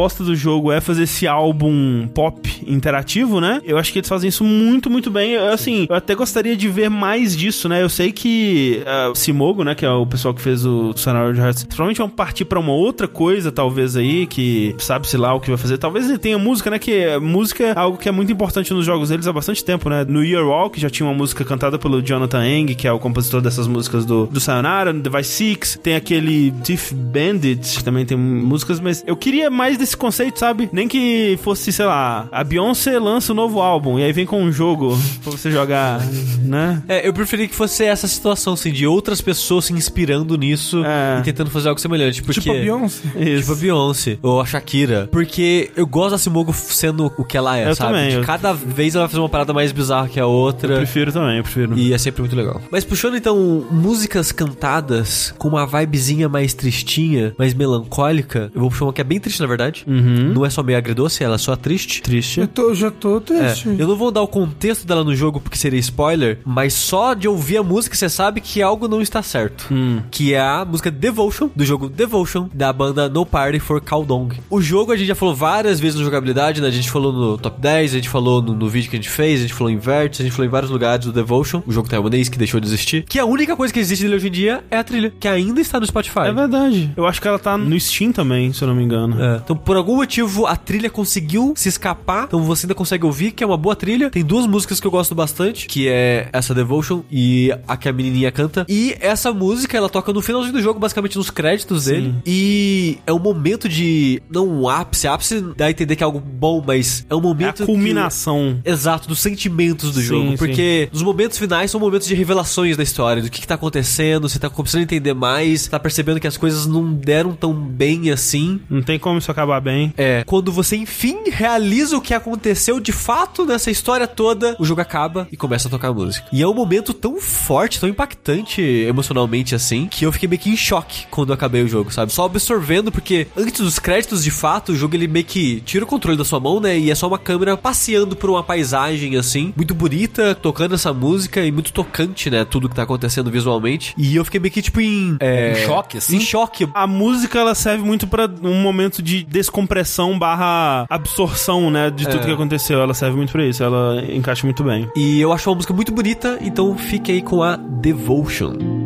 Proposta do jogo é fazer esse álbum pop interativo, né? Eu acho que eles fazem isso muito, muito bem. Eu, Assim, eu até gostaria de ver mais disso, né? Eu sei que uh, Simogo, né, que é o pessoal que fez o Sonora de Hearts, provavelmente vão partir pra uma outra coisa, talvez aí, que sabe-se lá o que vai fazer. Talvez ele tenha música, né? Que música é algo que é muito importante nos jogos deles há bastante tempo, né? No Year Walk já tinha uma música cantada pelo Jonathan Eng, que é o compositor dessas músicas do, do Sayonara, no Device Six. Tem aquele Thief Bandit, que também tem músicas, mas eu queria mais desse conceito, sabe? Nem que fosse, sei lá, a Beyoncé lança um novo álbum e aí vem com um jogo pra você jogar, né? É, eu preferi que fosse essa situação, assim, de outras pessoas se inspirando nisso É. e tentando fazer algo semelhante. Porque... Tipo a Beyoncé. Tipo a Beyoncé ou a Shakira. Porque eu gosto da Simogo sendo o que ela é, Eu sabe? também, eu- Cada vez ela vai fazer uma parada mais bizarra que a Eu outra. prefiro também, eu prefiro. E é sempre muito legal. Mas puxando então músicas cantadas com uma vibezinha mais tristinha, mais melancólica, eu vou puxar uma que é bem triste, na verdade. Não é só meio agridoce, ela é só triste. Triste. Eu tô, já tô É, triste. eu não vou dar o contexto dela no jogo porque seria spoiler, mas só de ouvir a música você sabe que algo não está certo. Que é a música Devotion, do jogo Devotion, da banda No Party for Kaldong. O jogo a gente já falou várias vezes no jogabilidade, né? A gente falou no top 10, a gente falou no, no vídeo que a gente fez, a gente falou em Verts, a gente falou em vários lugares do Devotion, o jogo taiwanês que deixou de existir. Que a única coisa que existe dele hoje em dia é a trilha, que ainda está no Spotify. É verdade. Eu acho que ela tá no Steam também, se eu não me engano. É. Então, por algum motivo, a trilha conseguiu se escapar. Então, você ainda consegue ouvir, que é uma boa trilha. Tem duas músicas que eu gosto bastante, que é essa Devotion e a que a menininha canta. E essa música, ela toca no finalzinho do jogo, basicamente nos créditos dele. E é um momento de... Não um ápice. Ápice dá a entender que é algo bom, mas é um É a momento... que- culminação. Exato, dos sentimentos do Sim, jogo. sim. Porque os momentos finais são momentos de revelações da história, do que, que tá acontecendo, você tá começando a entender mais, tá percebendo que as coisas não deram tão bem assim. Não tem como isso acabar bem. É, quando você enfim realiza o que aconteceu de fato nessa história toda, o jogo acaba e começa a tocar a música. E é um momento tão forte, tão impactante emocionalmente assim, que eu fiquei meio que em choque quando eu acabei o jogo, sabe? Só absorvendo, porque antes dos créditos de fato, o jogo ele meio que tira o controle da sua mão, né? E é só uma câmera passeando por uma paisagem assim, muito bonita, tocando essa música e muito tocante, né? Tudo que tá acontecendo visualmente. E eu fiquei meio que tipo em. é, Em choque, assim? Em choque. A música, ela serve muito pra um momento de descompressão barra absorção, né? De tudo É. que aconteceu. Ela serve muito pra isso. Ela encaixa muito bem. E eu acho uma música muito bonita, então fique aí com a Devotion.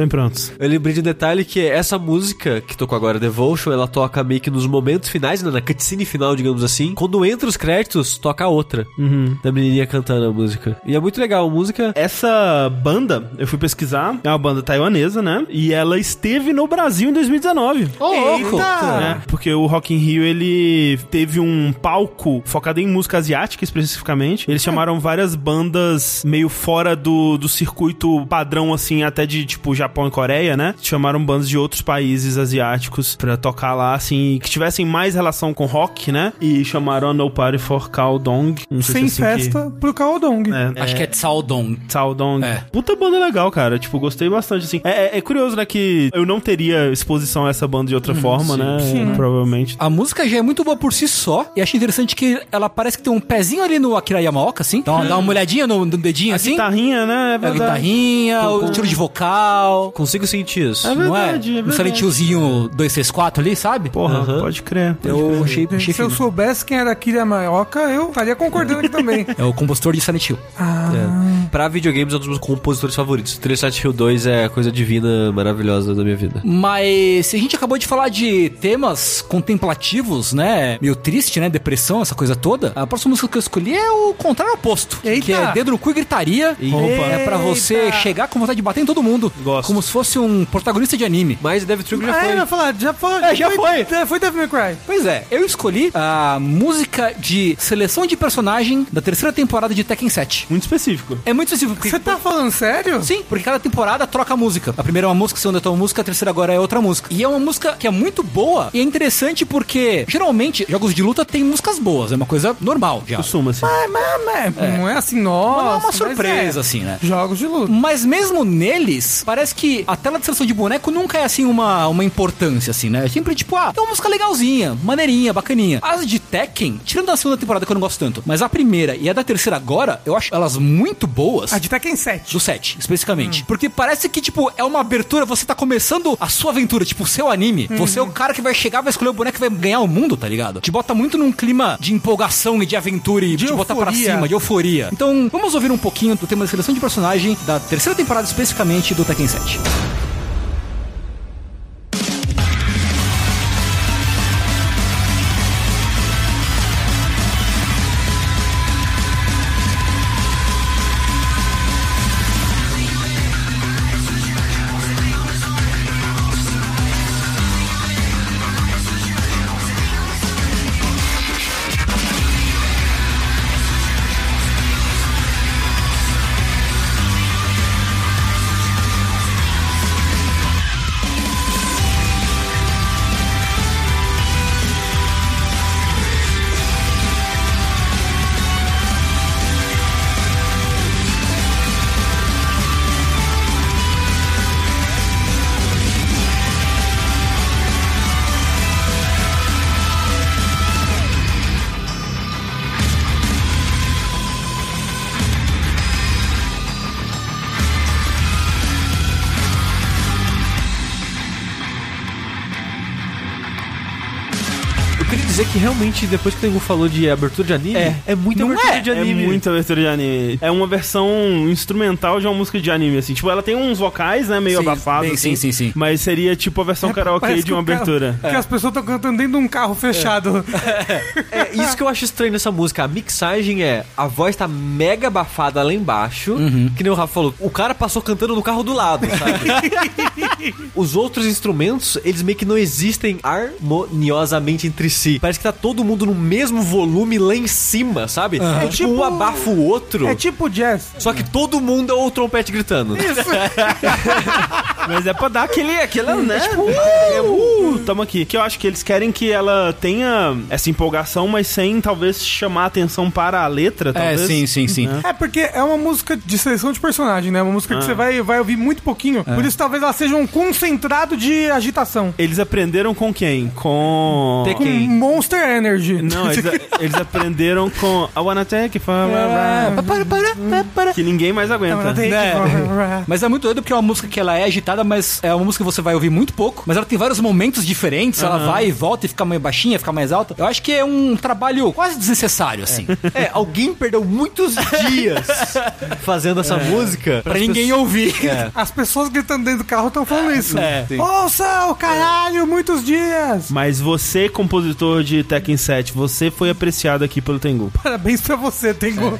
Estou em prontos. Eu lembrei de um detalhe que essa música que tocou agora, Devotion, ela toca meio que nos momentos finais, né, na cutscene final, digamos assim. Quando entra os créditos, toca a outra. Da menininha cantando a música. E é muito legal a música. Essa banda, eu fui pesquisar, é uma banda taiwanesa, né? E ela esteve no Brasil em 2019. Ô, louco! né? Porque o Rock in Rio, ele teve um palco focado em música asiática, especificamente. Eles chamaram várias bandas meio fora do, do circuito padrão, assim, até de, tipo, Japão e Coreia, né? Chamaram bandas de outros países asiáticos pra tocar lá, assim, que tivessem mais relação com rock, né? E chamaram a No Party for Kaodong. Sem se é assim que- festa pro Kaodong. É, Acho que é Tsaldong. Saudong. É. Puta banda legal, cara. Tipo, gostei bastante, assim. É, é- é curioso, né, que eu não teria exposição a essa banda de outra forma, né? sim. Provavelmente. A música já é muito boa por si só. E acho interessante que ela parece que tem um pezinho ali no Akira Yamaoka, assim. Então, dá uma olhadinha no, no dedinho, A assim. guitarrinha, né? É A guitarrinha, o tiro de vocal. Consigo sentir isso. É não é? verdade, é Um verdade. Silent Hillzinho 234 ali, sabe? Porra, Aham. pode crer. pode Eu crer. achei, achei Se eu soubesse quem era Akira Maioka, eu estaria concordando aqui também. É o compositor de Silent Hill. É. Pra videogames, é um dos meus compositores favoritos. Three Silent Hill 2 é a coisa divina, maravilhosa da minha vida. Mas se a gente acabou de falar de temas contemplativos, né? Meio triste, né? Depressão, essa coisa toda. A próxima música que eu escolhi é o contrário oposto. Eita! Que é dedo no cu e gritaria. Opa. É pra você Eita! chegar com vontade de bater em todo mundo. Gosto. Como se fosse um protagonista de anime. Mas Devil Trigger já Ah, foi. eu ia falar, já foi. É, já foi. É, foi Devil May Cry. Pois é, eu escolhi a música de seleção de personagem da terceira temporada de Tekken 7. Muito específico. É muito específico. porque- Você tá falando sério? Sim, porque cada temporada troca a música. A primeira é uma música, a segunda é outra música, a terceira agora é outra música. E é uma música que é muito boa e é interessante porque, geralmente, jogos de luta têm músicas boas, é uma coisa normal já. Costuma-se. Mas, mas, mas, Não é assim, nossa. Não é uma mas surpresa, é. assim, né? Jogos de luta. Mas mesmo neles, parece que a tela de seleção de boneco nunca é assim uma, uma importância, assim, né? É sempre tipo, ah, é uma música legalzinha, maneirinha, bacaninha. As de Tekken, tirando a segunda temporada que eu não gosto tanto, mas a primeira e a da terceira agora, eu acho elas muito boas. A de Tekken 7. Do 7, especificamente. Porque parece que, tipo, é uma abertura, você tá começando a sua aventura, tipo, o seu anime. Você é o cara que vai chegar, vai escolher o boneco que vai ganhar o mundo, tá ligado? Te bota muito num clima de empolgação e de aventura e De te botar pra euforia. cima, de euforia. Então, vamos ouvir um pouquinho do tema de seleção de personagem da terceira temporada, especificamente do Tekken 7. Eu realmente, depois que o Tengu falou de abertura de anime, É. é, muito Não abertura é? de É anime. muita abertura de anime. É uma versão instrumental de uma música de anime, assim. Tipo, ela tem uns vocais, né, meio Sim, abafados, bem, assim. sim, sim, sim. Mas seria tipo a versão karaokê Parece de uma que o cara- abertura. Que as pessoas estão cantando dentro de um carro fechado. É isso que eu acho estranho nessa música. A mixagem é a voz tá mega abafada lá embaixo. Que nem o Rafa falou. O cara passou cantando no carro do lado, sabe? Os outros instrumentos, eles meio que não existem harmoniosamente entre si. Parece que tá todo mundo no mesmo volume lá em cima, sabe? Então, tipo, tipo- um abafa o outro. É tipo jazz. Só que todo mundo é o trompete gritando. Mas é pra dar aquele, aquela, né? Tipo, uh, tamo aqui. Que eu acho que eles querem que ela tenha essa empolgação, mas sem talvez chamar a atenção para a letra, É, talvez. sim, sim, sim. É porque é uma música de seleção de personagem, né? Uma música que você vai, vai ouvir muito pouquinho. Por isso talvez ela seja um concentrado de agitação. Eles aprenderam com quem? Com... Tem Com? Monster Energy. Não, eles, eles aprenderam com I Wanna Take It For É. Que ninguém mais aguenta. Né? Mas é muito doido porque é uma música que ela é agitada, mas é uma música que você vai ouvir muito pouco, mas ela tem vários momentos diferentes, ela vai e volta e fica meio baixinha, fica mais alta. Eu acho que é um trabalho quase desnecessário, assim. É, alguém perdeu muitos dias fazendo essa música Pra ninguém ouvir. É. As pessoas gritando dentro do carro estão falando isso. É. Sim. Ouça o caralho, muitos dias. Mas você, compositor de Tekken 7, você foi apreciado aqui pelo Tengu. Parabéns pra você, Tengu.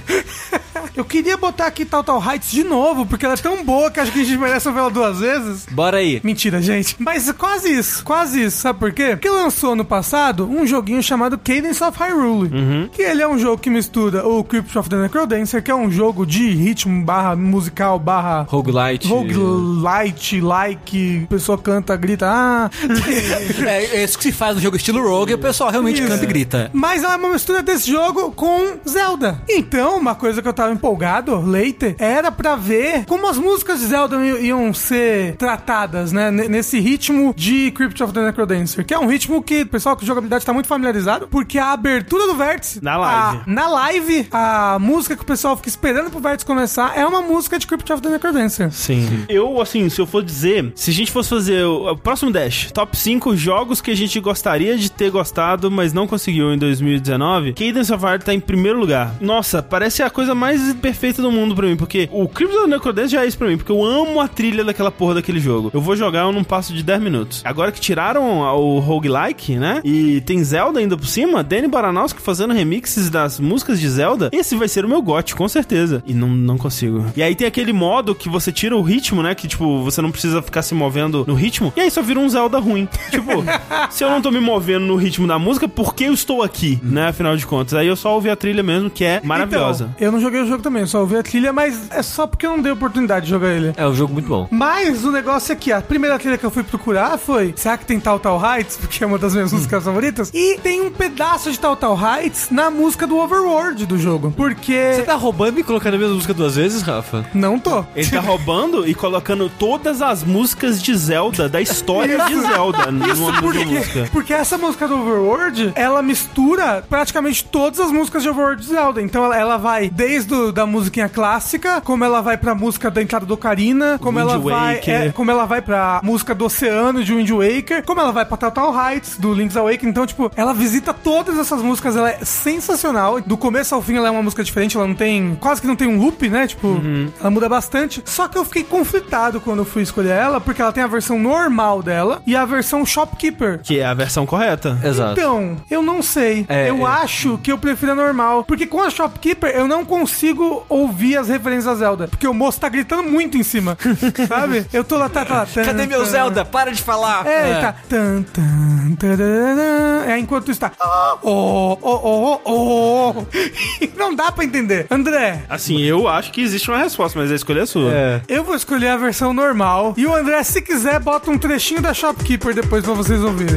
Eu queria botar aqui Total Heights de novo, porque ela é tão boa que acho que a gente merece ouvir ela duas vezes. Bora aí. Mentira, gente. Mas quase isso, quase isso. Sabe por quê? Porque lançou no passado um joguinho chamado Cadence of Hyrule. Que ele é um jogo que mistura o Crypt of the Necrodancer, que é um jogo de ritmo barra musical barra Roguelite. roguelite, like, a pessoa canta, grita, ah... É, é isso que se faz no jogo estilo Rogue o pessoal realmente Isso. canta e grita. Mas ela é uma mistura desse jogo com Zelda. Então, uma coisa que eu tava empolgado, later, era pra ver como as músicas de Zelda iam ser tratadas, né? Nesse ritmo de Crypt of the Necrodancer. Que é um ritmo que o pessoal com jogabilidade tá muito familiarizado, porque a abertura do vértice... Na live. a- na live, a música que o pessoal fica esperando pro vértice começar é uma música de Crypt of the Necrodancer. Sim. Eu, assim, se eu for dizer, se a gente fosse fazer o, o próximo Dash, top 5 jogos que a gente gostaria de ter gostado, mas não conseguiu em 2019, Cadence of Heart tá em primeiro lugar. Nossa, parece a coisa mais perfeita do mundo pra mim, porque o Crypt of the Necrodancer já é isso pra mim, porque eu amo a trilha daquela porra daquele jogo. Eu vou jogar eu não passo de 10 minutos. Agora que tiraram o roguelike, né, e tem Zelda ainda por cima, Danny Baranowski fazendo remixes das músicas de Zelda, esse vai ser o meu gote, com certeza. E não, não consigo. E aí tem aquele modo que você tira o ritmo, né? Que, tipo, você não precisa ficar se movendo no ritmo. E aí só vira um Zelda ruim. tipo, se eu não tô me movendo no ritmo da música, por que eu estou aqui, né? Afinal de contas. Aí eu só ouvi a trilha mesmo, que é maravilhosa. Então, eu não joguei o jogo também, eu só ouvi a trilha, mas é só porque eu não dei oportunidade de jogar ele. É um jogo muito bom. Mas o negócio é que a primeira trilha que eu fui procurar foi será que tem Tal Tal Heights? Porque é uma das minhas músicas favoritas. E tem um pedaço de Tal Tal Heights na música do Overworld do jogo. Porque. Você tá roubando e colocando a mesma música duas vezes, Rafa? Não tô. Ele tá roubando e colocando todas as músicas de Zelda, da história de Zelda, numa mesma música. porque, porque essa música do Overworld, ela mistura praticamente todas as músicas de Overworld de Zelda. Então ela, ela vai desde o, da musiquinha clássica, como ela vai pra música da entrada do Ocarina, como Wind ela vai, é, como ela vai pra música do Oceano de Wind Waker, como ela vai pra Total Heights do Link's Awakening. Então, tipo, ela visita todas essas músicas, ela é sensacional. Do começo ao fim ela é uma música diferente, ela não tem, quase que não tem um loop, né? Tipo, Uhum. ela muda bastante. Só que eu fiquei conflitado quando eu fui escolher ela, porque ela tem a versão normal dela e a versão Shopkeeper. Que é a versão correta. Exato. Então, eu não sei. É, eu é. acho que eu prefiro a normal. Porque com a Shopkeeper eu não consigo ouvir as referências a Zelda. Porque o moço tá gritando muito em cima. sabe? Eu tô lá, tá, tá. tan, Cadê meu tan. Zelda? Para de falar! É, ele tá. Tan, tan, tararara. É, enquanto está. Oh, oh, oh, oh, oh. não dá pra entender. André, Assim, eu acho que existe uma resposta, mas a escolha é sua. É. eu vou escolher a versão normal. E o André, se quiser, bota um trechinho da Shopkeeper depois pra vocês ouvirem.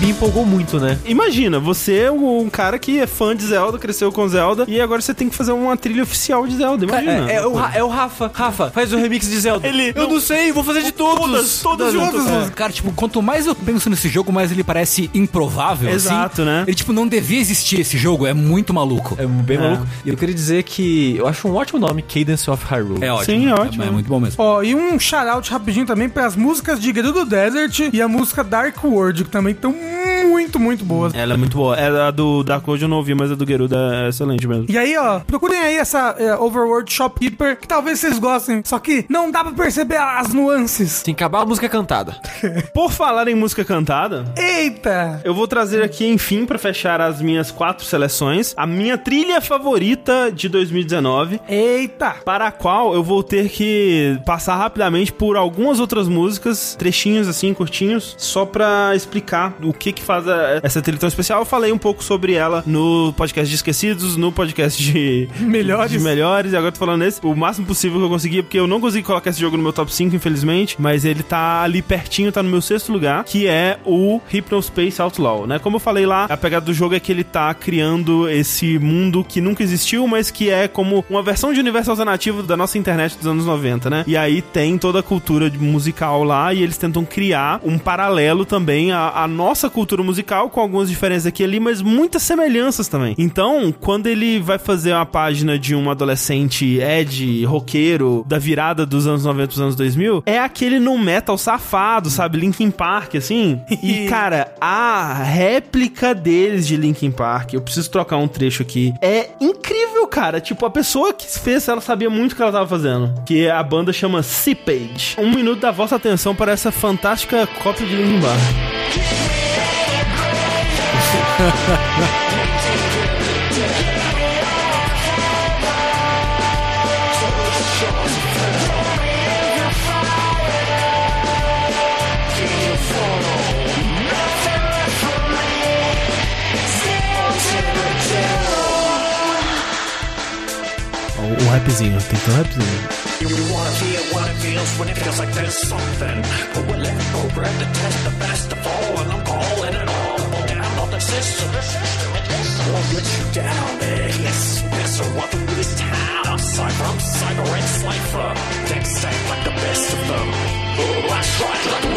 B empolgou muito, né? Imagina, você é um cara que é fã de Zelda, cresceu com Zelda, e agora você tem que fazer uma trilha oficial de Zelda, imagina. É, é o, Ra- é o Rafa. Rafa, faz o remix de Zelda. Ele- Eu não, sei, vou fazer de todos. Todas, todas juntas. É, Cara, tipo, quanto mais eu penso nesse jogo, mais ele parece improvável. Exato, assim. né? Ele, tipo, não devia existir esse jogo, é muito maluco. É bem maluco. E eu queria dizer que eu acho um ótimo nome, Cadence of Hyrule. É ótimo. Sim, é ótimo. É, muito bom mesmo. Ó, e um shout-out rapidinho também pras músicas de Gerudo Desert e a música Dark World, que também estão muito, boas. Ela é muito boa. É a do Dark World eu não ouvi, mas a do Geruda é excelente mesmo. E aí, ó, procurem aí essa é, Overworld Shopkeeper, que talvez vocês gostem, só que não dá pra perceber as nuances. Tem que acabar a música cantada. Por falar em música cantada, Eita! eu vou trazer aqui, enfim, pra fechar as minhas quatro seleções, a minha trilha favorita de 2019. Eita! Para a qual eu vou ter que passar rapidamente por algumas outras músicas, trechinhos assim, curtinhos, só pra explicar o que que faz a- essa trilha tão especial. Eu falei um pouco sobre ela no podcast de Esquecidos, no podcast de Melhores. de melhores, e agora eu tô falando nesse, o máximo possível que eu consegui, porque eu não consegui colocar esse jogo no meu top 5, infelizmente, mas ele tá ali pertinho, tá no meu sexto lugar, que é o Hypnospace Outlaw, né? Como eu falei lá, a pegada do jogo é que ele tá criando esse mundo que nunca existiu, mas que é como uma versão de universo alternativo da nossa internet dos anos 90, né? E aí tem toda a cultura musical lá, e eles tentam criar um paralelo também à, à nossa cultura musical, com algumas diferenças aqui e ali, mas muitas semelhanças também. Então, quando ele vai fazer uma página de um adolescente Ed, roqueiro, da virada dos anos 90 pros anos 2000, é aquele no metal safado, sabe? Linkin Park, assim. E, cara, a réplica deles de Linkin Park, eu preciso trocar um trecho aqui, é incrível, cara. Tipo, a pessoa que fez, ela sabia muito o que ela tava fazendo. Que a banda chama Seepage. Um minuto da vossa atenção para essa fantástica cópia de Linkin Park. O, rapzinho, tem que ter um rapzinho. You wanna feel what it feels when it feels like there's something. But we're letting go, grab the test, the Won't let you down, eh? Yes, yes, or what through this town. I'm cyber, I'm cyber and slifer. Take safe like the best of them. Oh, I tried like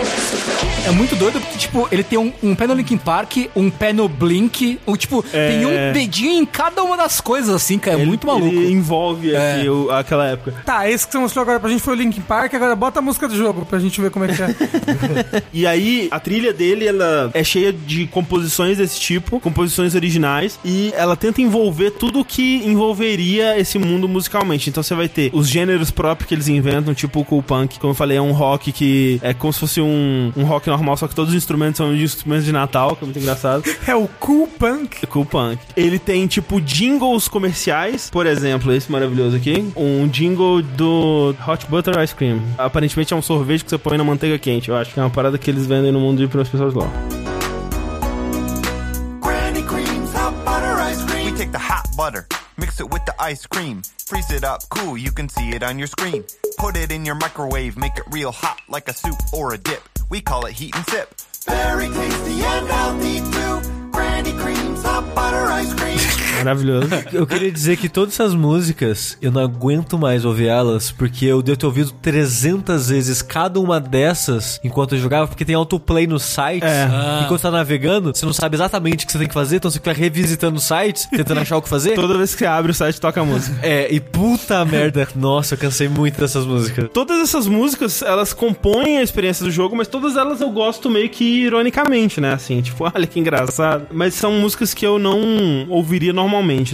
É muito doido porque, tipo, ele tem um, um pé no Linkin Park, um pé no Blink, um, tipo, tem um dedinho em cada uma das coisas, assim, cara. É Ele- muito maluco. Ele envolve É. aqui o- aquela época. Tá, esse que você mostrou agora pra gente foi o Linkin Park, agora bota a música do jogo pra gente ver como é que é. E aí, a trilha dele, ela é cheia de composições desse tipo, composições originais, e ela tenta envolver tudo o que envolveria esse mundo musicalmente. Então você vai ter os gêneros próprios que eles inventam, tipo o cool punk, como eu falei, é um rock que é como se fosse um, um rock normal, só que todos os instrumentos são de instrumentos de Natal, que é muito engraçado. é o Cool Punk. Cool Punk. Ele tem, tipo, jingles comerciais. Por exemplo, esse maravilhoso aqui. Um jingle do Hot Butter Ice Cream. Aparentemente é um sorvete que você põe na manteiga quente, eu acho. que É uma parada que eles vendem no mundo de para as pessoas lá. Granny creams, hot butter ice cream. We take the hot butter, mix it with the ice cream, freeze it up cool, you can see it on your screen. Put it in your microwave, make it real hot like a soup or a dip. We call it heat and sip. Very tasty and healthy too. Granny creams, hot butter ice cream. Maravilhoso. Eu queria dizer que todas essas músicas, eu não aguento mais ouvir elas, porque eu devo ter ouvido 300 vezes cada uma dessas enquanto eu jogava, porque tem autoplay nos sites. É. Enquanto você tá navegando, você não sabe exatamente o que você tem que fazer, então você fica revisitando os sites, tentando achar o que fazer. Toda vez que você abre o site, toca a música. É, e puta merda, nossa, eu cansei muito dessas músicas. Todas essas músicas, elas compõem a experiência do jogo, mas todas elas eu gosto meio que ironicamente, né? Assim, tipo, olha que engraçado. Mas são músicas que eu não ouviria normalmente,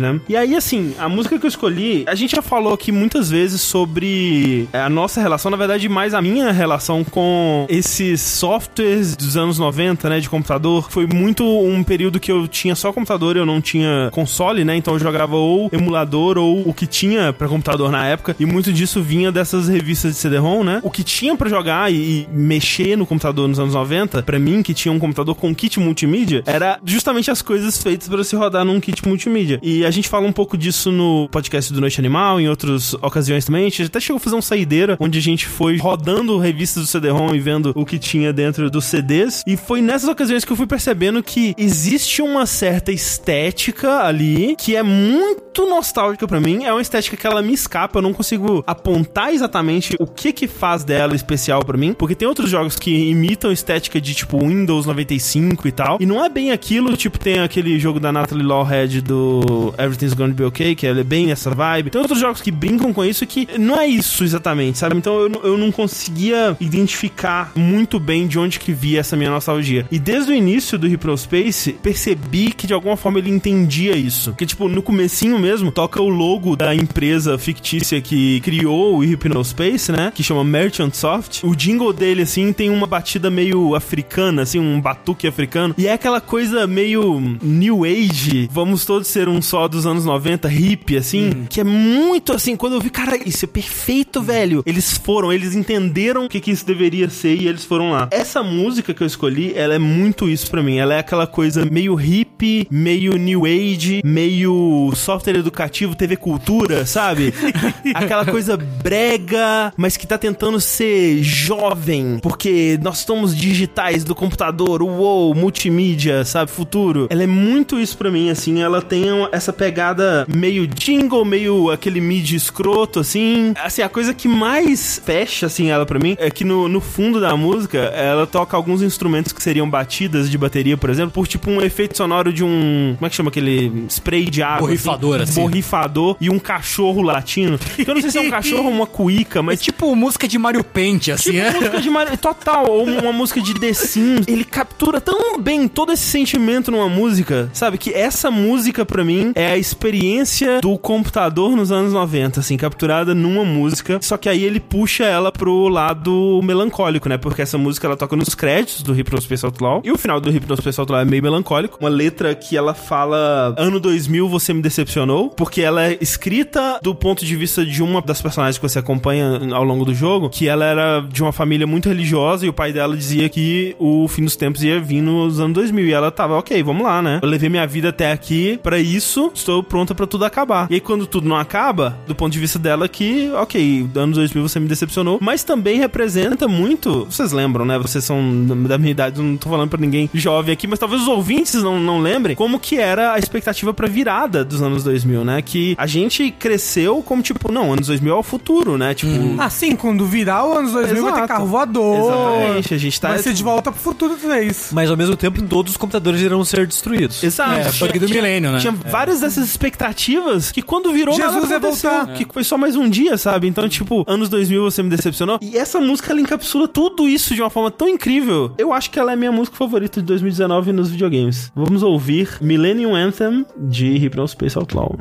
né? E aí, assim, a música que eu escolhi, a gente já falou aqui muitas vezes sobre é, a nossa relação, na verdade, mais a minha relação com esses softwares dos anos 90, né? De computador. Foi muito um período que eu tinha só computador e eu não tinha console, né? Então eu jogava ou emulador ou o que tinha pra computador na época. E muito disso vinha dessas revistas de CD-ROM, né? O que tinha pra jogar e, mexer no computador nos anos 90, pra mim, que tinha um computador com kit multimídia, era justamente as coisas feitas pra se rodar num kit multimídia. Mídia. E a gente fala um pouco disso no podcast do Noite Animal, em outras ocasiões também. A gente até chegou a fazer um saideira, onde a gente foi rodando revistas do CD-ROM e vendo o que tinha dentro dos CDs. E foi nessas ocasiões que eu fui percebendo que existe uma certa estética ali que é muito nostálgica pra mim. É uma estética que ela me escapa, eu não consigo apontar exatamente o que que faz dela especial pra mim, porque tem outros jogos que imitam estética de tipo Windows 95 e tal, e não é bem aquilo, tipo tem aquele jogo da Natalie Lawhead do Everything's Gonna Be Okay, que é bem nessa vibe. Tem outros jogos que brincam com isso que não é isso exatamente, sabe? Então eu, eu não conseguia identificar muito bem de onde que via essa minha nostalgia. E desde o início do Hypnospace, percebi que de alguma forma ele entendia isso. Que tipo, no comecinho mesmo, toca o logo da empresa fictícia que criou o Hypnospace, né? Que chama Merchant Soft. O jingle dele, assim, tem uma batida meio africana, assim, um batuque africano. E é aquela coisa meio New Age, vamos todos ser um só dos anos 90, hippie, assim, que é muito assim. Quando eu vi, cara, isso é perfeito, velho. Eles foram, eles entenderam o que, que isso deveria ser e eles foram lá. Essa música que eu escolhi, ela é muito isso pra mim. Ela é aquela coisa meio hippie, meio New Age, meio software educativo, TV Cultura, sabe? aquela coisa brega, mas que tá tentando ser jovem, porque nós somos digitais do computador, uou, multimídia, sabe, futuro. Ela é muito isso pra mim, assim, ela tem uma- essa pegada meio jingle, meio aquele mid escroto, assim. Assim, a coisa que mais fecha, assim, ela pra mim, é que no, no fundo da música, ela toca alguns instrumentos que seriam batidas de bateria, por exemplo, por tipo um efeito sonoro de um, como é que chama aquele spray de água? Borrifador, assim. Borrifador e um cachorro latino. Eu não sei se é um cachorro ou uma cuíca, É mas tipo música de Mario Paint, assim, Tipo é? música de Mario, total, ou uma música de The Sims. Ele captura tão bem todo esse sentimento numa música, sabe? Que essa música, pra mim, é a experiência do computador nos anos 90, assim, capturada numa música. Só que aí ele puxa ela pro lado melancólico, né? Porque essa música ela toca nos créditos do Hypnospace Outlaw. E o final do Hypnospace Outlaw é meio melancólico. Uma letra que ela fala: Ano 2000 você me decepcionou. Porque ela é escrita do ponto de vista de uma das personagens que você acompanha ao longo do jogo, que ela era de uma família muito religiosa e o pai dela dizia que o fim dos tempos ia vir nos anos 2000 e ela tava, ok, vamos lá, né? Eu levei minha vida até aqui pra isso, estou pronta pra tudo acabar. E aí quando tudo não acaba, do ponto de vista dela que, ok, anos 2000 você me decepcionou, mas também representa muito, vocês lembram, né? Vocês são da minha idade, não tô falando pra ninguém jovem aqui, mas talvez os ouvintes não, não lembrem como que era a expectativa pra virada dos anos 2000, né? Que a gente cresceu como tipo, não, anos 2000 é o futuro, né? Tipo, Assim, quando virar o anos 2000 vai ter Exato. carro voador. Exatamente, a gente tá- Vai ser de volta pro futuro 3. Mas ao mesmo tempo, todos os computadores irão ser destruídos. Exato. É, bug do milênio, né? Tinha várias dessas expectativas que quando virou Jesus nada voltar. Que foi só mais um dia, sabe? Então, tipo, anos 2000 você me decepcionou. E essa música, ela encapsula tudo isso de uma forma tão incrível. Eu acho que ela é minha música favorita de 2019 nos videogames. Vamos ouvir Millennium Anthem de Hypnospace Outlaw.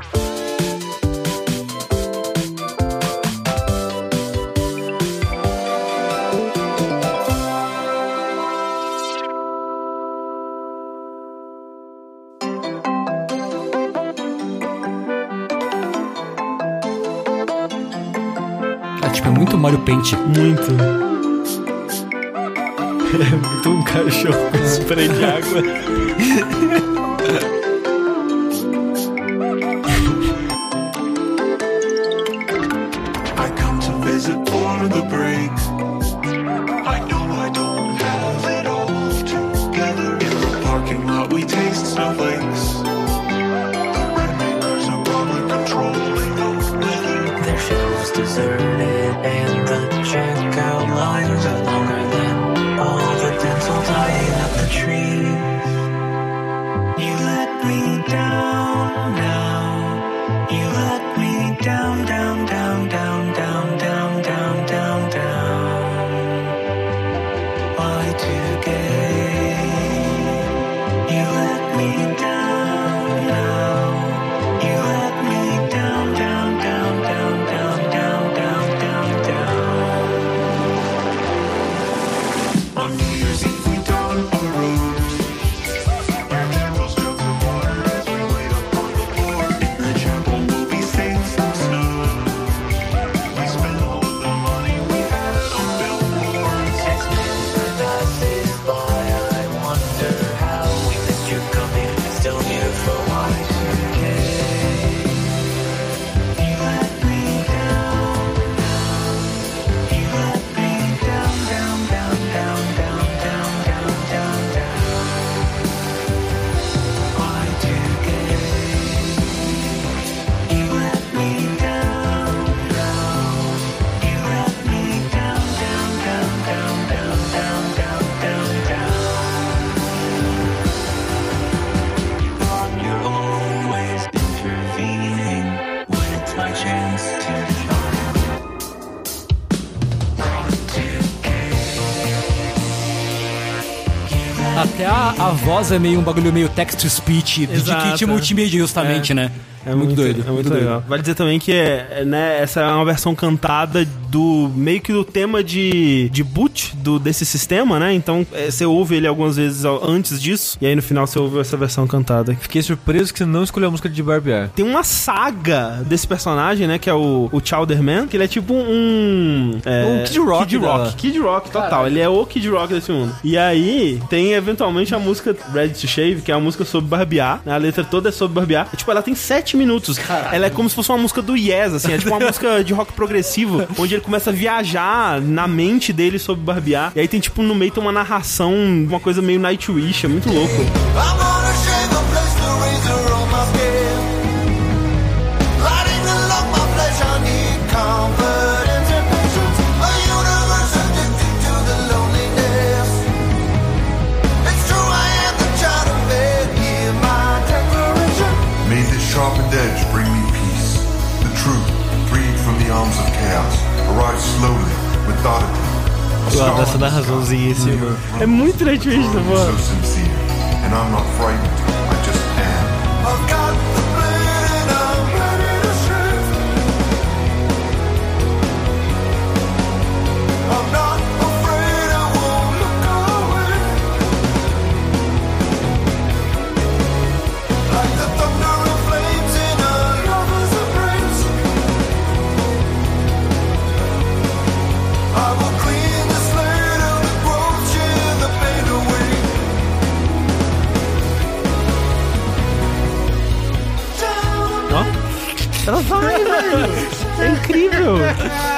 É tipo, é muito Mario Paint. Muito. Muito um cachorro com spray de água. voz é meio um bagulho meio text-to-speech, de kit é. multimídia, justamente, É. né? É muito, doido. É muito legal. Vale dizer também que é, é, né, essa é uma versão cantada do meio que do tema de, de boot do, desse sistema, né? Então é, você ouve ele algumas vezes antes disso, e aí no final você ouve essa versão cantada. Fiquei surpreso que você não escolheu a música de Barbear. Tem uma saga desse personagem, né? Que é o, o Chowderman, que ele é tipo um. É, Um Kid Rock Kid Rock, Kid Rock total. Ele é o Kid Rock desse mundo. E aí tem eventualmente a música Ready to Shave, que é a música sobre barbear. né, A letra toda é sobre barbear. E, tipo, ela tem sete minutos. Ela é como se fosse uma música do Yes, assim. É tipo uma música de rock progressivo, onde ele começa a viajar na mente dele sobre barbear. E aí tem, tipo, no meio tem uma narração, uma coisa meio Nightwish. É muito louco. Edge bring me peace. The truth, freed from the arms of chaos, arrives slowly, methodically. Star essa narraçãozinha em sky, cima. É muito Nightwish, so Ela vai, velho. É incrível.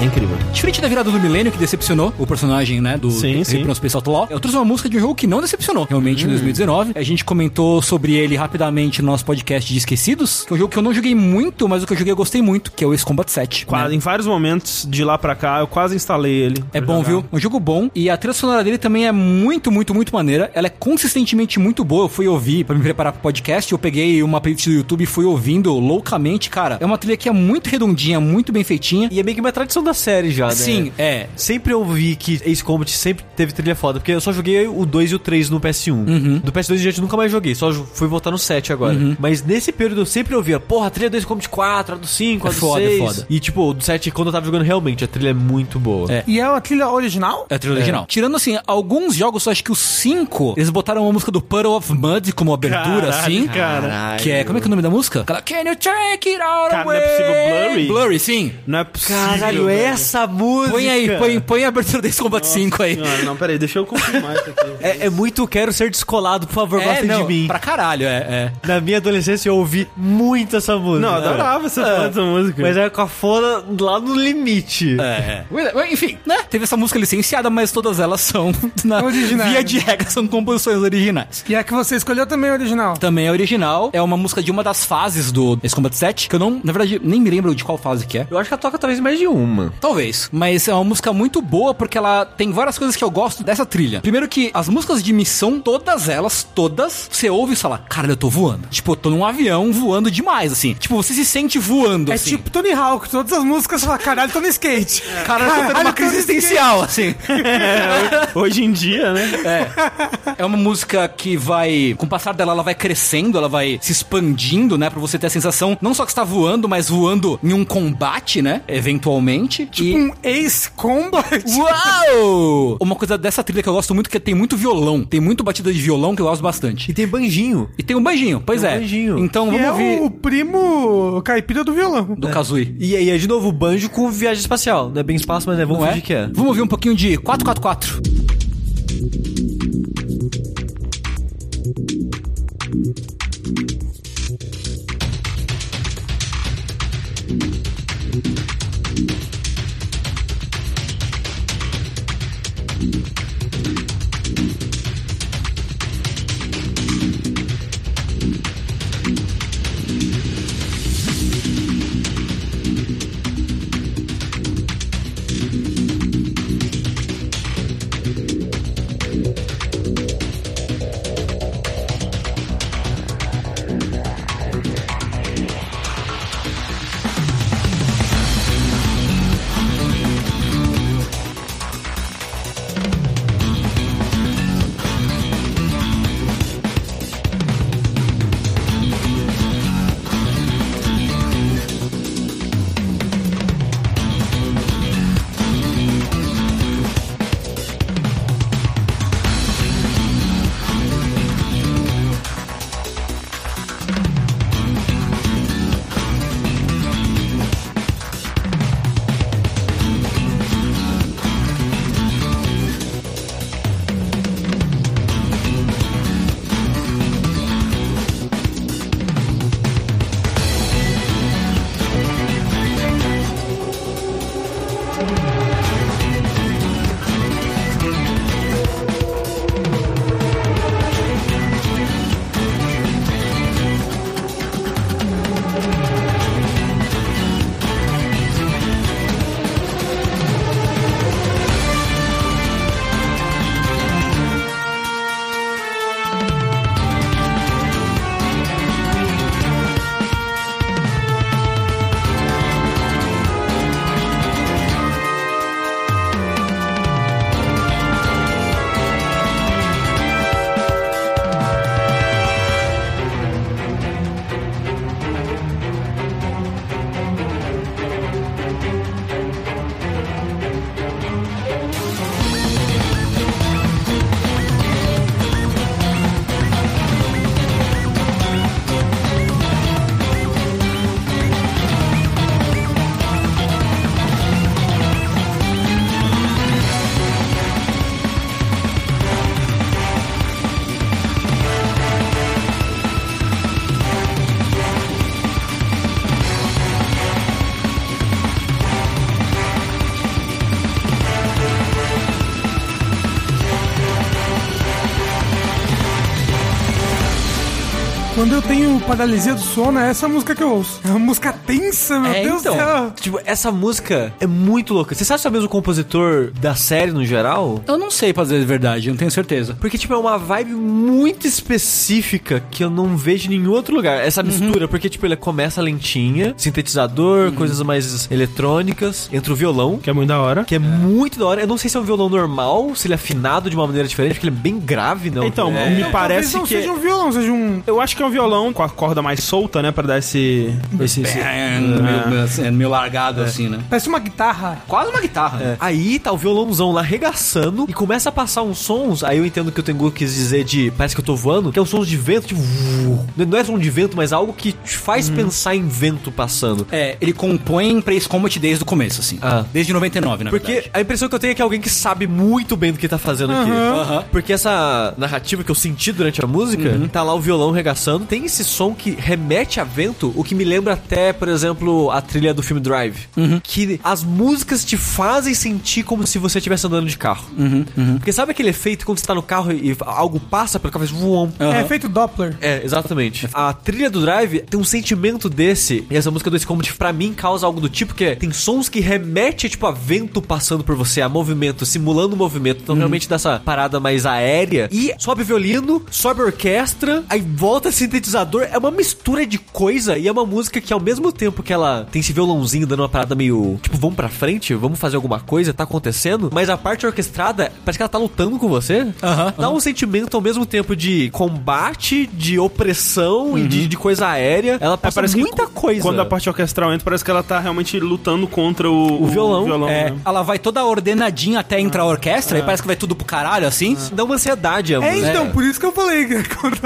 É incrível. Diferente da virada do milênio, que decepcionou o personagem, né, do Sim, sim. Return of Space Outlaw, eu trouxe uma música de um jogo que não decepcionou, realmente, em 2019. A gente comentou sobre ele rapidamente no nosso podcast de Esquecidos, que é um jogo que eu não joguei muito, mas o que eu joguei eu gostei muito, que é o Ace Combat 7. Quase, né? Em vários momentos de lá pra cá, eu quase instalei ele. É bom, jogar. viu? Um jogo bom. E a trilha sonora dele também é muito, muito, muito maneira. Ela é consistentemente muito boa. Eu fui ouvir pra me preparar pro podcast. Eu peguei uma playlist do YouTube e fui ouvindo loucamente. Cara, é uma trilha que é muito redondinha, muito bem feitinha. E é meio que uma tradição da série já, né? Sim, é. Sempre eu vi que Ace Combat sempre teve trilha foda, porque eu só joguei o 2 e o 3 no PS1. Uhum. Do PS2 em diante nunca mais joguei, só fui voltar no 7 agora. Mas nesse período eu sempre ouvia, porra, a trilha do Ace Combat 4, a do 5, a É do foda, 6. é foda. E tipo, o do 7, quando eu tava jogando realmente, a trilha é muito boa. É. E é a trilha original? É a trilha original. Tirando, assim, alguns jogos, acho que os cinco, eles botaram uma música do Puddle of Mud como abertura, Caralho, assim. cara. Que é, como é que é o nome da música? Aquela, Can you take it all Cara, não away? é possível, Blurry? Blurry, sim. Não é possível. Caralho, velho. Essa música! Põe aí, põe, põe a abertura desse Combat 5 aí. Senhora, não, peraí, deixa eu confirmar isso aqui. É, é muito quero ser descolado, por favor, É, gostem não, de mim. pra caralho, é, é. Na minha adolescência eu ouvi muito essa música. Não, adorava essa porra dessa música. Mas era com a foda lá no limite. É, é. Enfim, né? Teve essa música licenciada, mas todas elas são, na, Originais. via de regra, são composições originais. E a que você escolheu também é original. Também é original, é uma música de uma das fases do Ace Combat 7, que eu não, na verdade, nem me lembro de qual fase que é. Eu acho que ela toca talvez mais de uma. Talvez, mas é uma música muito boa porque ela tem várias coisas que eu gosto dessa trilha. Primeiro que as músicas de missão, todas elas, todas, você ouve e fala, cara, eu tô voando. Tipo, eu tô num avião voando demais, assim. Tipo, você se sente voando, É assim. tipo Tony Hawk, todas as músicas você fala, caralho, tô no skate. Cara, eu tô tendo Caralho, uma crise existencial, assim. Hoje em dia, né? É uma música que vai, com o passar dela, ela vai crescendo, ela vai se expandindo, né? Pra você ter a sensação, não só que está voando, mas voando em um combate, né? Eventualmente. Tipo um Ace Combat. Uau! Uma coisa dessa trilha que eu gosto muito é que tem muito violão. Tem muito batida de violão que eu gosto bastante. E tem banjinho. E tem um banjinho, pois Tem um é. banjinho. Então Que vamos é ouvir o primo caipira do violão. do Kazooie. E aí é de novo o banjo com viagem espacial. Não é bem espaço, mas é, vamos Não é? que é. Vamos ouvir um pouquinho de 444. Eu tenho paralisia do sono, é essa música que eu ouço. É uma música tensa, meu É, Deus então. do céu. Tipo, essa música é muito louca. Você sabe se é o mesmo compositor da série no geral? Eu não sei pra dizer a verdade, eu não tenho certeza. Porque, tipo, é uma vibe muito específica que eu não vejo em nenhum outro lugar. Essa mistura, porque, tipo, ele começa lentinha, sintetizador, coisas mais eletrônicas, entra o violão, Que é muito da hora. que é, muito da hora. Eu não sei se é um violão normal, se ele é afinado de uma maneira diferente, porque ele é bem grave, não. Então, é. me Talvez parece não que. seja um violão, seja um... Eu acho que é um violão com a corda mais solta, né? Pra dar esse. esse, esse- É, meio, é, meio largado assim, né? Parece uma guitarra. Quase uma guitarra. né? Aí tá o violãozão lá arregaçando e começa a passar uns sons. Aí eu entendo que o Tengu quis dizer de parece que eu tô voando, que é um sons de vento, tipo. Não é som de vento, mas algo que te faz pensar em vento passando. É, ele compõe Praise Combat desde o começo, assim. Ah. Desde 99, na Porque verdade. a impressão que eu tenho é que é alguém que sabe muito bem do que tá fazendo aqui. Aham. Porque essa narrativa que eu senti durante a música, tá lá o violão regaçando, tem esse som que remete a vento, o que me lembra até, por exemplo, a trilha do filme Drive. Que as músicas te fazem sentir como se você estivesse andando de carro. Porque sabe aquele efeito quando você tá no carro e algo passa pelo carro e faz voam? É feito Doppler. É, exatamente. A trilha do Drive tem um sentimento desse, e essa música do Combat pra mim causa algo do tipo que é, tem sons que remete tipo a vento passando por você, a movimento, simulando movimento. Então realmente dá essa parada mais aérea. E sobe violino, sobe orquestra, aí volta sintetizador, é uma mistura de coisa e é uma música que ao mesmo tempo que ela tem esse violãozinho dando uma parada meio, tipo, vamos pra frente, vamos fazer alguma coisa, tá acontecendo, mas a parte orquestrada, parece que ela tá lutando com você. Aham, Dá um sentimento ao mesmo tempo de combate, de opressão e de, de coisa aérea. Ela É, passa parece que muita coisa. Quando a parte orquestral entra, parece que ela tá realmente lutando contra o, O violão. É, né? ela vai toda ordenadinha até entrar a orquestra e parece que vai tudo pro caralho, assim. Dá uma ansiedade, a É, então, por isso que eu falei que quando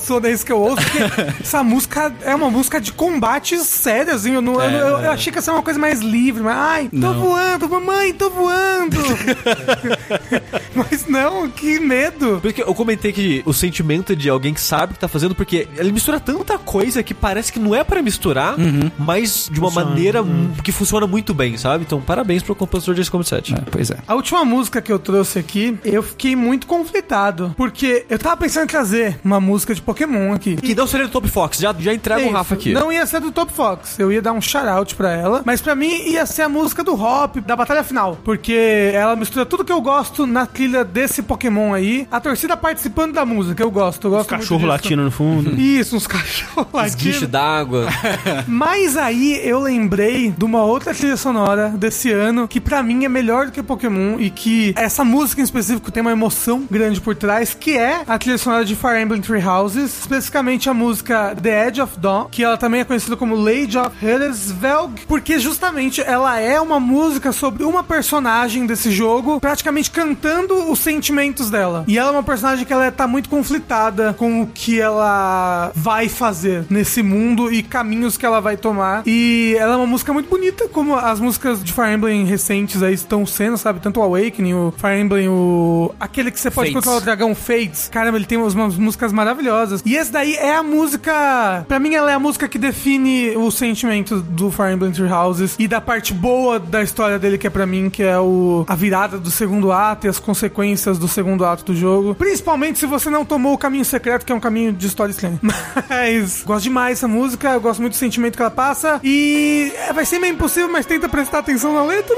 sono é isso que eu ouço, porque essa música é uma música de combate sério, assim, eu, não, eu, eu- eu achei que ia ser uma coisa mais livre, mas, ai, tô Não. voando, mamãe, tô voando. mas não, que medo. Por isso que eu comentei que o sentimento de alguém que sabe o que tá fazendo, porque ele mistura tanta coisa que parece que não é pra misturar, mas de uma Funciona. maneira mu- que funciona muito bem, sabe? Então, parabéns pro compositor de Combat 7. pois é. A última música que eu trouxe aqui, eu fiquei muito conflitado, porque eu tava pensando em trazer uma música de Pokémon aqui. Que não seria do Top Fox, já, já entrega o Isso, Rafa aqui. Não ia ser do Top Fox. Eu ia dar um shout-out pra ela. Mas pra mim ia ser a música do Hop, da batalha final. Porque ela mistura tudo que eu gosto na trilha desse Pokémon aí. A torcida participando da música, eu gosto. Eu Os gosto muito cachorros disso. latindo no fundo. Isso, uns cachorros Esguicho latindo. d'água. Mas aí eu lembrei de uma outra trilha sonora desse ano que pra mim é melhor do que Pokémon e que essa música em específico tem uma emoção grande por trás, que é a trilha sonora de Fire Emblem Three Houses, especificamente a música The Edge of Dawn, que ela também é conhecida como Lady of Huddersvelg, porque justamente ela é uma música sobre uma personagem desse jogo, praticamente cantando os sentimentos dela. E ela é uma personagem que ela tá muito conflitada com o que ela vai fazer nesse mundo e caminhos que ela vai tomar. E ela é uma música muito bonita, como as músicas de Fire Emblem recentes aí estão sendo, sabe? Tanto o Awakening, o Fire Emblem, o. aquele que você pode Fates. controlar o dragão Fates. Caramba, ele tem umas, umas músicas maravilhosas. E esse daí é a música. Pra mim, ela é a música que define o sentimento do Fire Emblem Three Houses e da parte boa da história dele, que é pra mim, que é o a virada do segundo ato e as consequências do segundo ato do jogo. Principalmente se você não tomou o caminho secreto, que é um caminho de história estranha. Mas gosto demais dessa música, eu gosto muito do sentimento que ela passa. E é, vai ser meio impossível, mas tenta prestar atenção na letra.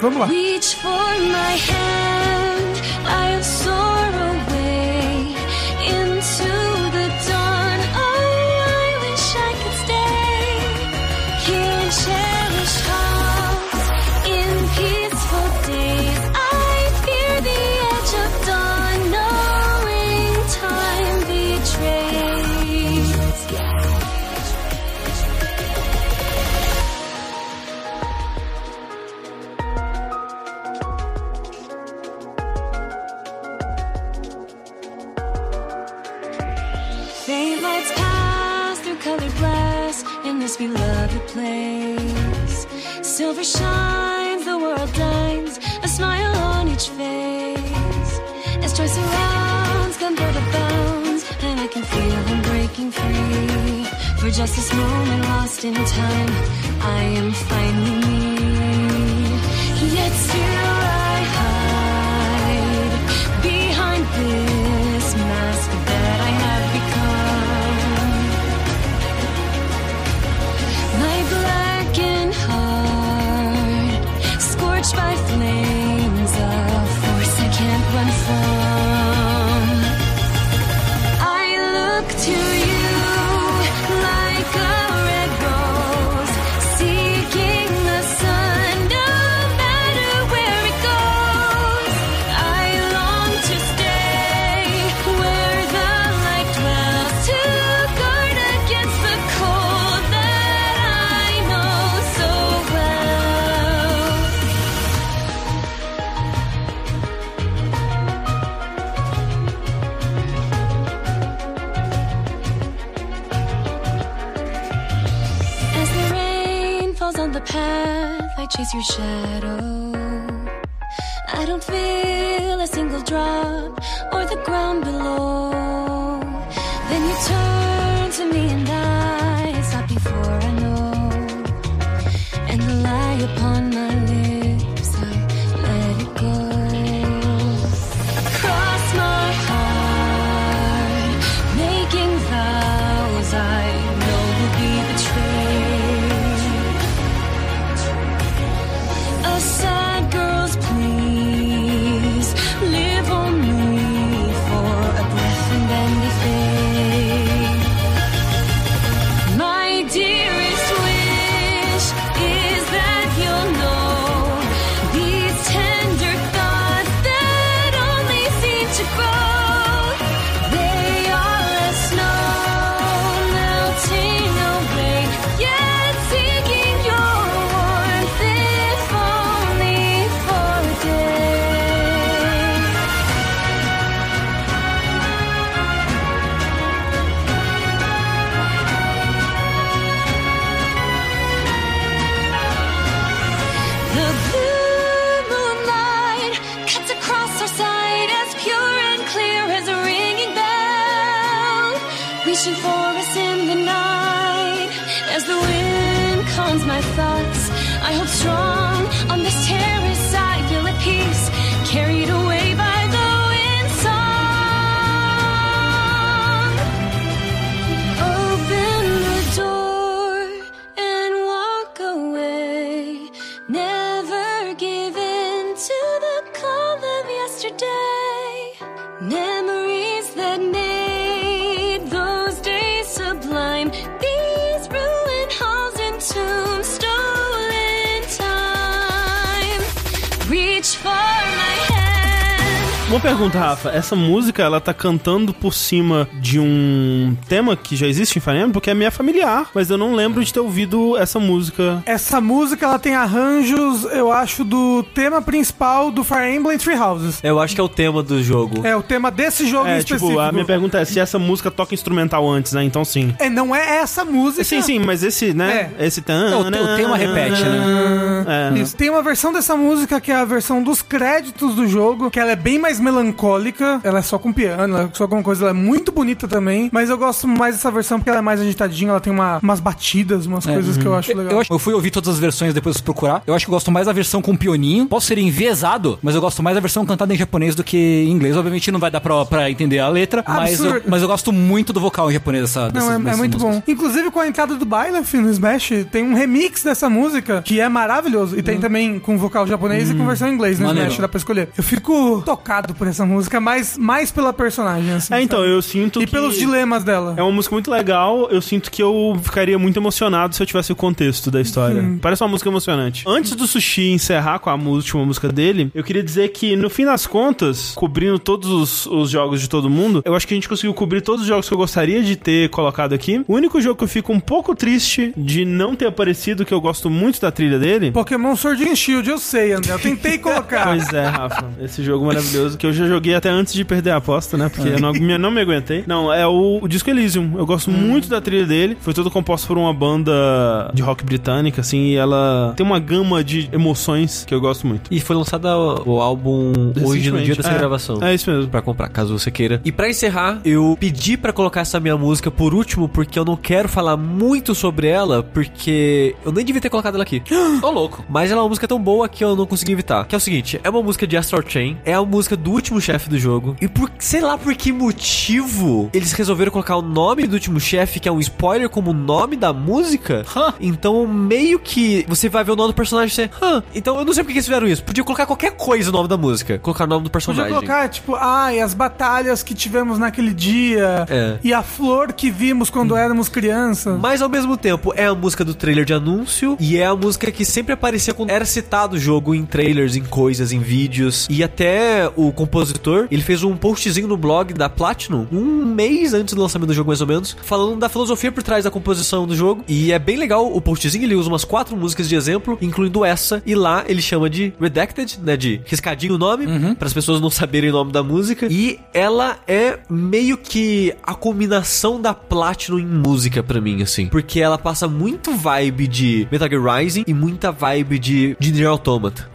Vamos lá. Reach for my hand, soar away beloved place. Silver shines, the world dines, a smile on each face. As joy surrounds, convert bounds, and I can feel him breaking free. For just this moment lost in time, I am finally me. Yet path, I chase your shadow. I don't feel a single drop or the ground below. Then you turn to me and I stop before I know. And the lie upon my lips, A pergunta, Rafa. Essa música, ela tá cantando por cima de um tema que já existe em Fire Emblem, porque é minha familiar, mas eu não lembro de ter ouvido essa música. Essa música ela tem arranjos, eu acho, do tema principal do Fire Emblem Three Houses. Eu acho que é o tema do jogo. É o tema desse jogo em É, específico. tipo, a minha pergunta é se essa música toca instrumental antes, né? Então sim. É, não é essa música. Sim, sim, mas esse, né? Esse tan. É, o o tema repete, né? É. Isso. Tem uma versão dessa música que é a versão dos créditos do jogo, que ela é bem mais melancólica. Ela é só com piano, ela é só com coisa. Ela é muito bonita também. Mas eu gosto mais dessa versão porque ela é mais agitadinha. Ela tem uma- umas batidas, umas coisas que eu acho legal. Eu, acho- eu fui ouvir todas as versões depois de procurar. Eu acho que eu gosto mais da versão com pioninho. Posso ser enviesado, mas eu gosto mais da versão cantada em japonês do que em inglês. Obviamente não vai dar pra, pra entender a letra, mas eu, mas eu gosto muito do vocal em japonês dessa, Não, é, é muito músicas. bom. Inclusive com a entrada do Byleth no Smash, tem um remix dessa música que é maravilhoso. E tem também com vocal japonês e com versão em inglês no Maneiro. Smash, dá pra escolher. Eu fico tocado por essa música, mas mais pela personagem, assim. É, então, sabe? eu sinto E pelos dilemas dela. É uma música muito legal. Eu sinto que eu ficaria muito emocionado se eu tivesse o contexto da história. Parece uma música emocionante. Antes do Sushi encerrar com a última música dele, eu queria dizer que, no fim das contas, cobrindo todos os, os jogos de todo mundo, eu acho que a gente conseguiu cobrir todos os jogos que eu gostaria de ter colocado aqui. O único jogo que eu fico um pouco triste de não ter aparecido, que eu gosto muito da trilha dele. Pokémon Sword and Shield, eu sei, André. Eu tentei colocar. Pois é, Rafa. Esse jogo maravilhoso que eu já joguei até antes de perder a aposta, né? Porque eu não, me- não me aguentei. Não, é o, o Disco Elysium. Eu gosto muito da trilha dele. Foi todo composto por uma banda de rock britânica, assim, e ela tem uma gama de emoções que eu gosto muito. E foi lançado o álbum hoje no dia dessa É, gravação. É isso mesmo. Pra comprar, caso você queira. E pra encerrar, eu pedi pra colocar essa minha música por último, porque eu não quero falar muito sobre ela, porque eu nem devia ter colocado ela aqui. Ô, louco. Mas ela é uma música tão boa que eu não consegui evitar. Que é o seguinte, é uma música de Astral Chain, é a música do último chefe do jogo. E por sei lá por que motivo eles resolveram colocar o nome do último chefe, que é um spoiler, como o nome da música. Hã? Então, meio que você vai ver o nome do personagem e você. Hã? Então eu não sei por que eles fizeram isso. Podia colocar qualquer coisa no nome da música. Colocar o nome do Podia personagem. colocar, tipo, ai, as batalhas que tivemos naquele dia. É. E a flor que vimos quando éramos crianças. Mas ao mesmo tempo é a música do trailer de anúncio e é a música que sempre aparecia quando era citado o jogo em trailers, em coisas, em vídeos. E até o compositor, ele fez um postzinho no blog da Platinum, um mês antes do lançamento do jogo, mais ou menos, falando da filosofia por trás da composição do jogo. E é bem legal o postzinho, ele usa umas quatro músicas de exemplo, incluindo essa. E lá ele chama de Redacted, né? De riscadinho o nome, para as pessoas não saberem o nome da música. E ela é meio que a combinação da Platinum em música pra mim, assim. Porque ela passa muito vibe de Metal Gear Rising e muita vibe de, de Nier Automata.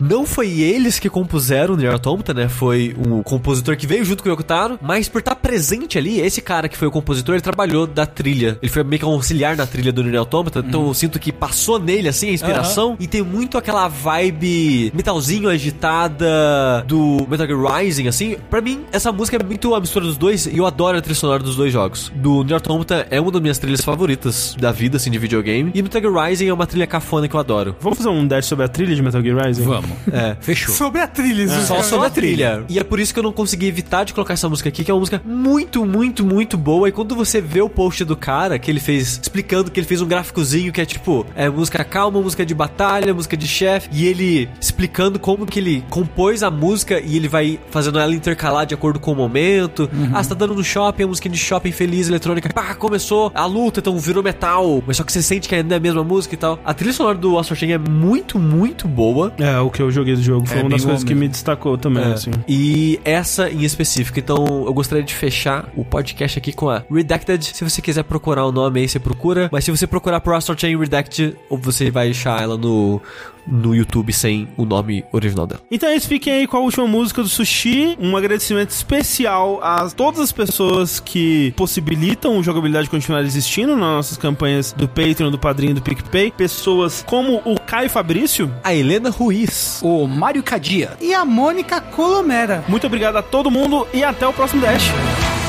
Não foi eles que compuseram o Nier Automata, né? Foi um compositor que veio junto com o Yokotaro, mas por estar presente ali, esse cara que foi o compositor, ele trabalhou da trilha. Ele foi meio que um auxiliar na trilha do Nier Automata, então eu sinto que passou nele, assim, a inspiração. E tem muito aquela vibe metalzinho agitada do Metal Gear Rising, assim. Pra mim, essa música é muito a mistura dos dois e eu adoro a trilha sonora dos dois jogos. Do Nier Automata é uma das minhas trilhas favoritas da vida, assim, de videogame. E Metal Gear Rising é uma trilha cafona que eu adoro. Vamos fazer um dash sobre a trilha de Metal Gear Rising? Vamos. É. Fechou. Sobre a trilha, isso, Só sobre a trilha. E é por isso que eu não consegui evitar de colocar essa música aqui, que é uma música muito, muito, muito boa. E quando você vê o post do cara, que ele fez, explicando que ele fez um gráficozinho que é tipo, é música calma, música de batalha, música de chefe, e ele explicando como que ele compôs a música e ele vai fazendo ela intercalar de acordo com o momento. Ah, você tá dando no shopping, a música de shopping feliz, eletrônica. Pá, começou a luta, então virou metal. Mas só que você sente que ainda é a mesma música e tal. A trilha sonora do Astro Chain é muito, muito boa. É, o que eu joguei do jogo foi É uma das coisas que me destacou também, É. assim. E essa em específico. Então, eu gostaria de fechar o podcast aqui com a Redacted. Se você quiser procurar o nome aí, você procura. Mas se você procurar por Astro Chain Redacted, ou você vai achar ela no, no YouTube sem o nome original dela. Então é isso, fiquem aí com a última música do Sushi. Um agradecimento especial a todas as pessoas que possibilitam o jogabilidade continuar existindo nas nossas campanhas do Patreon, do Padrinho e do PicPay. Pessoas como o Caio Fabrício. A Helena Ruiz. O Mário Cadia. E a Mônica Colomera. Muito obrigado a todo mundo e até o próximo Dash.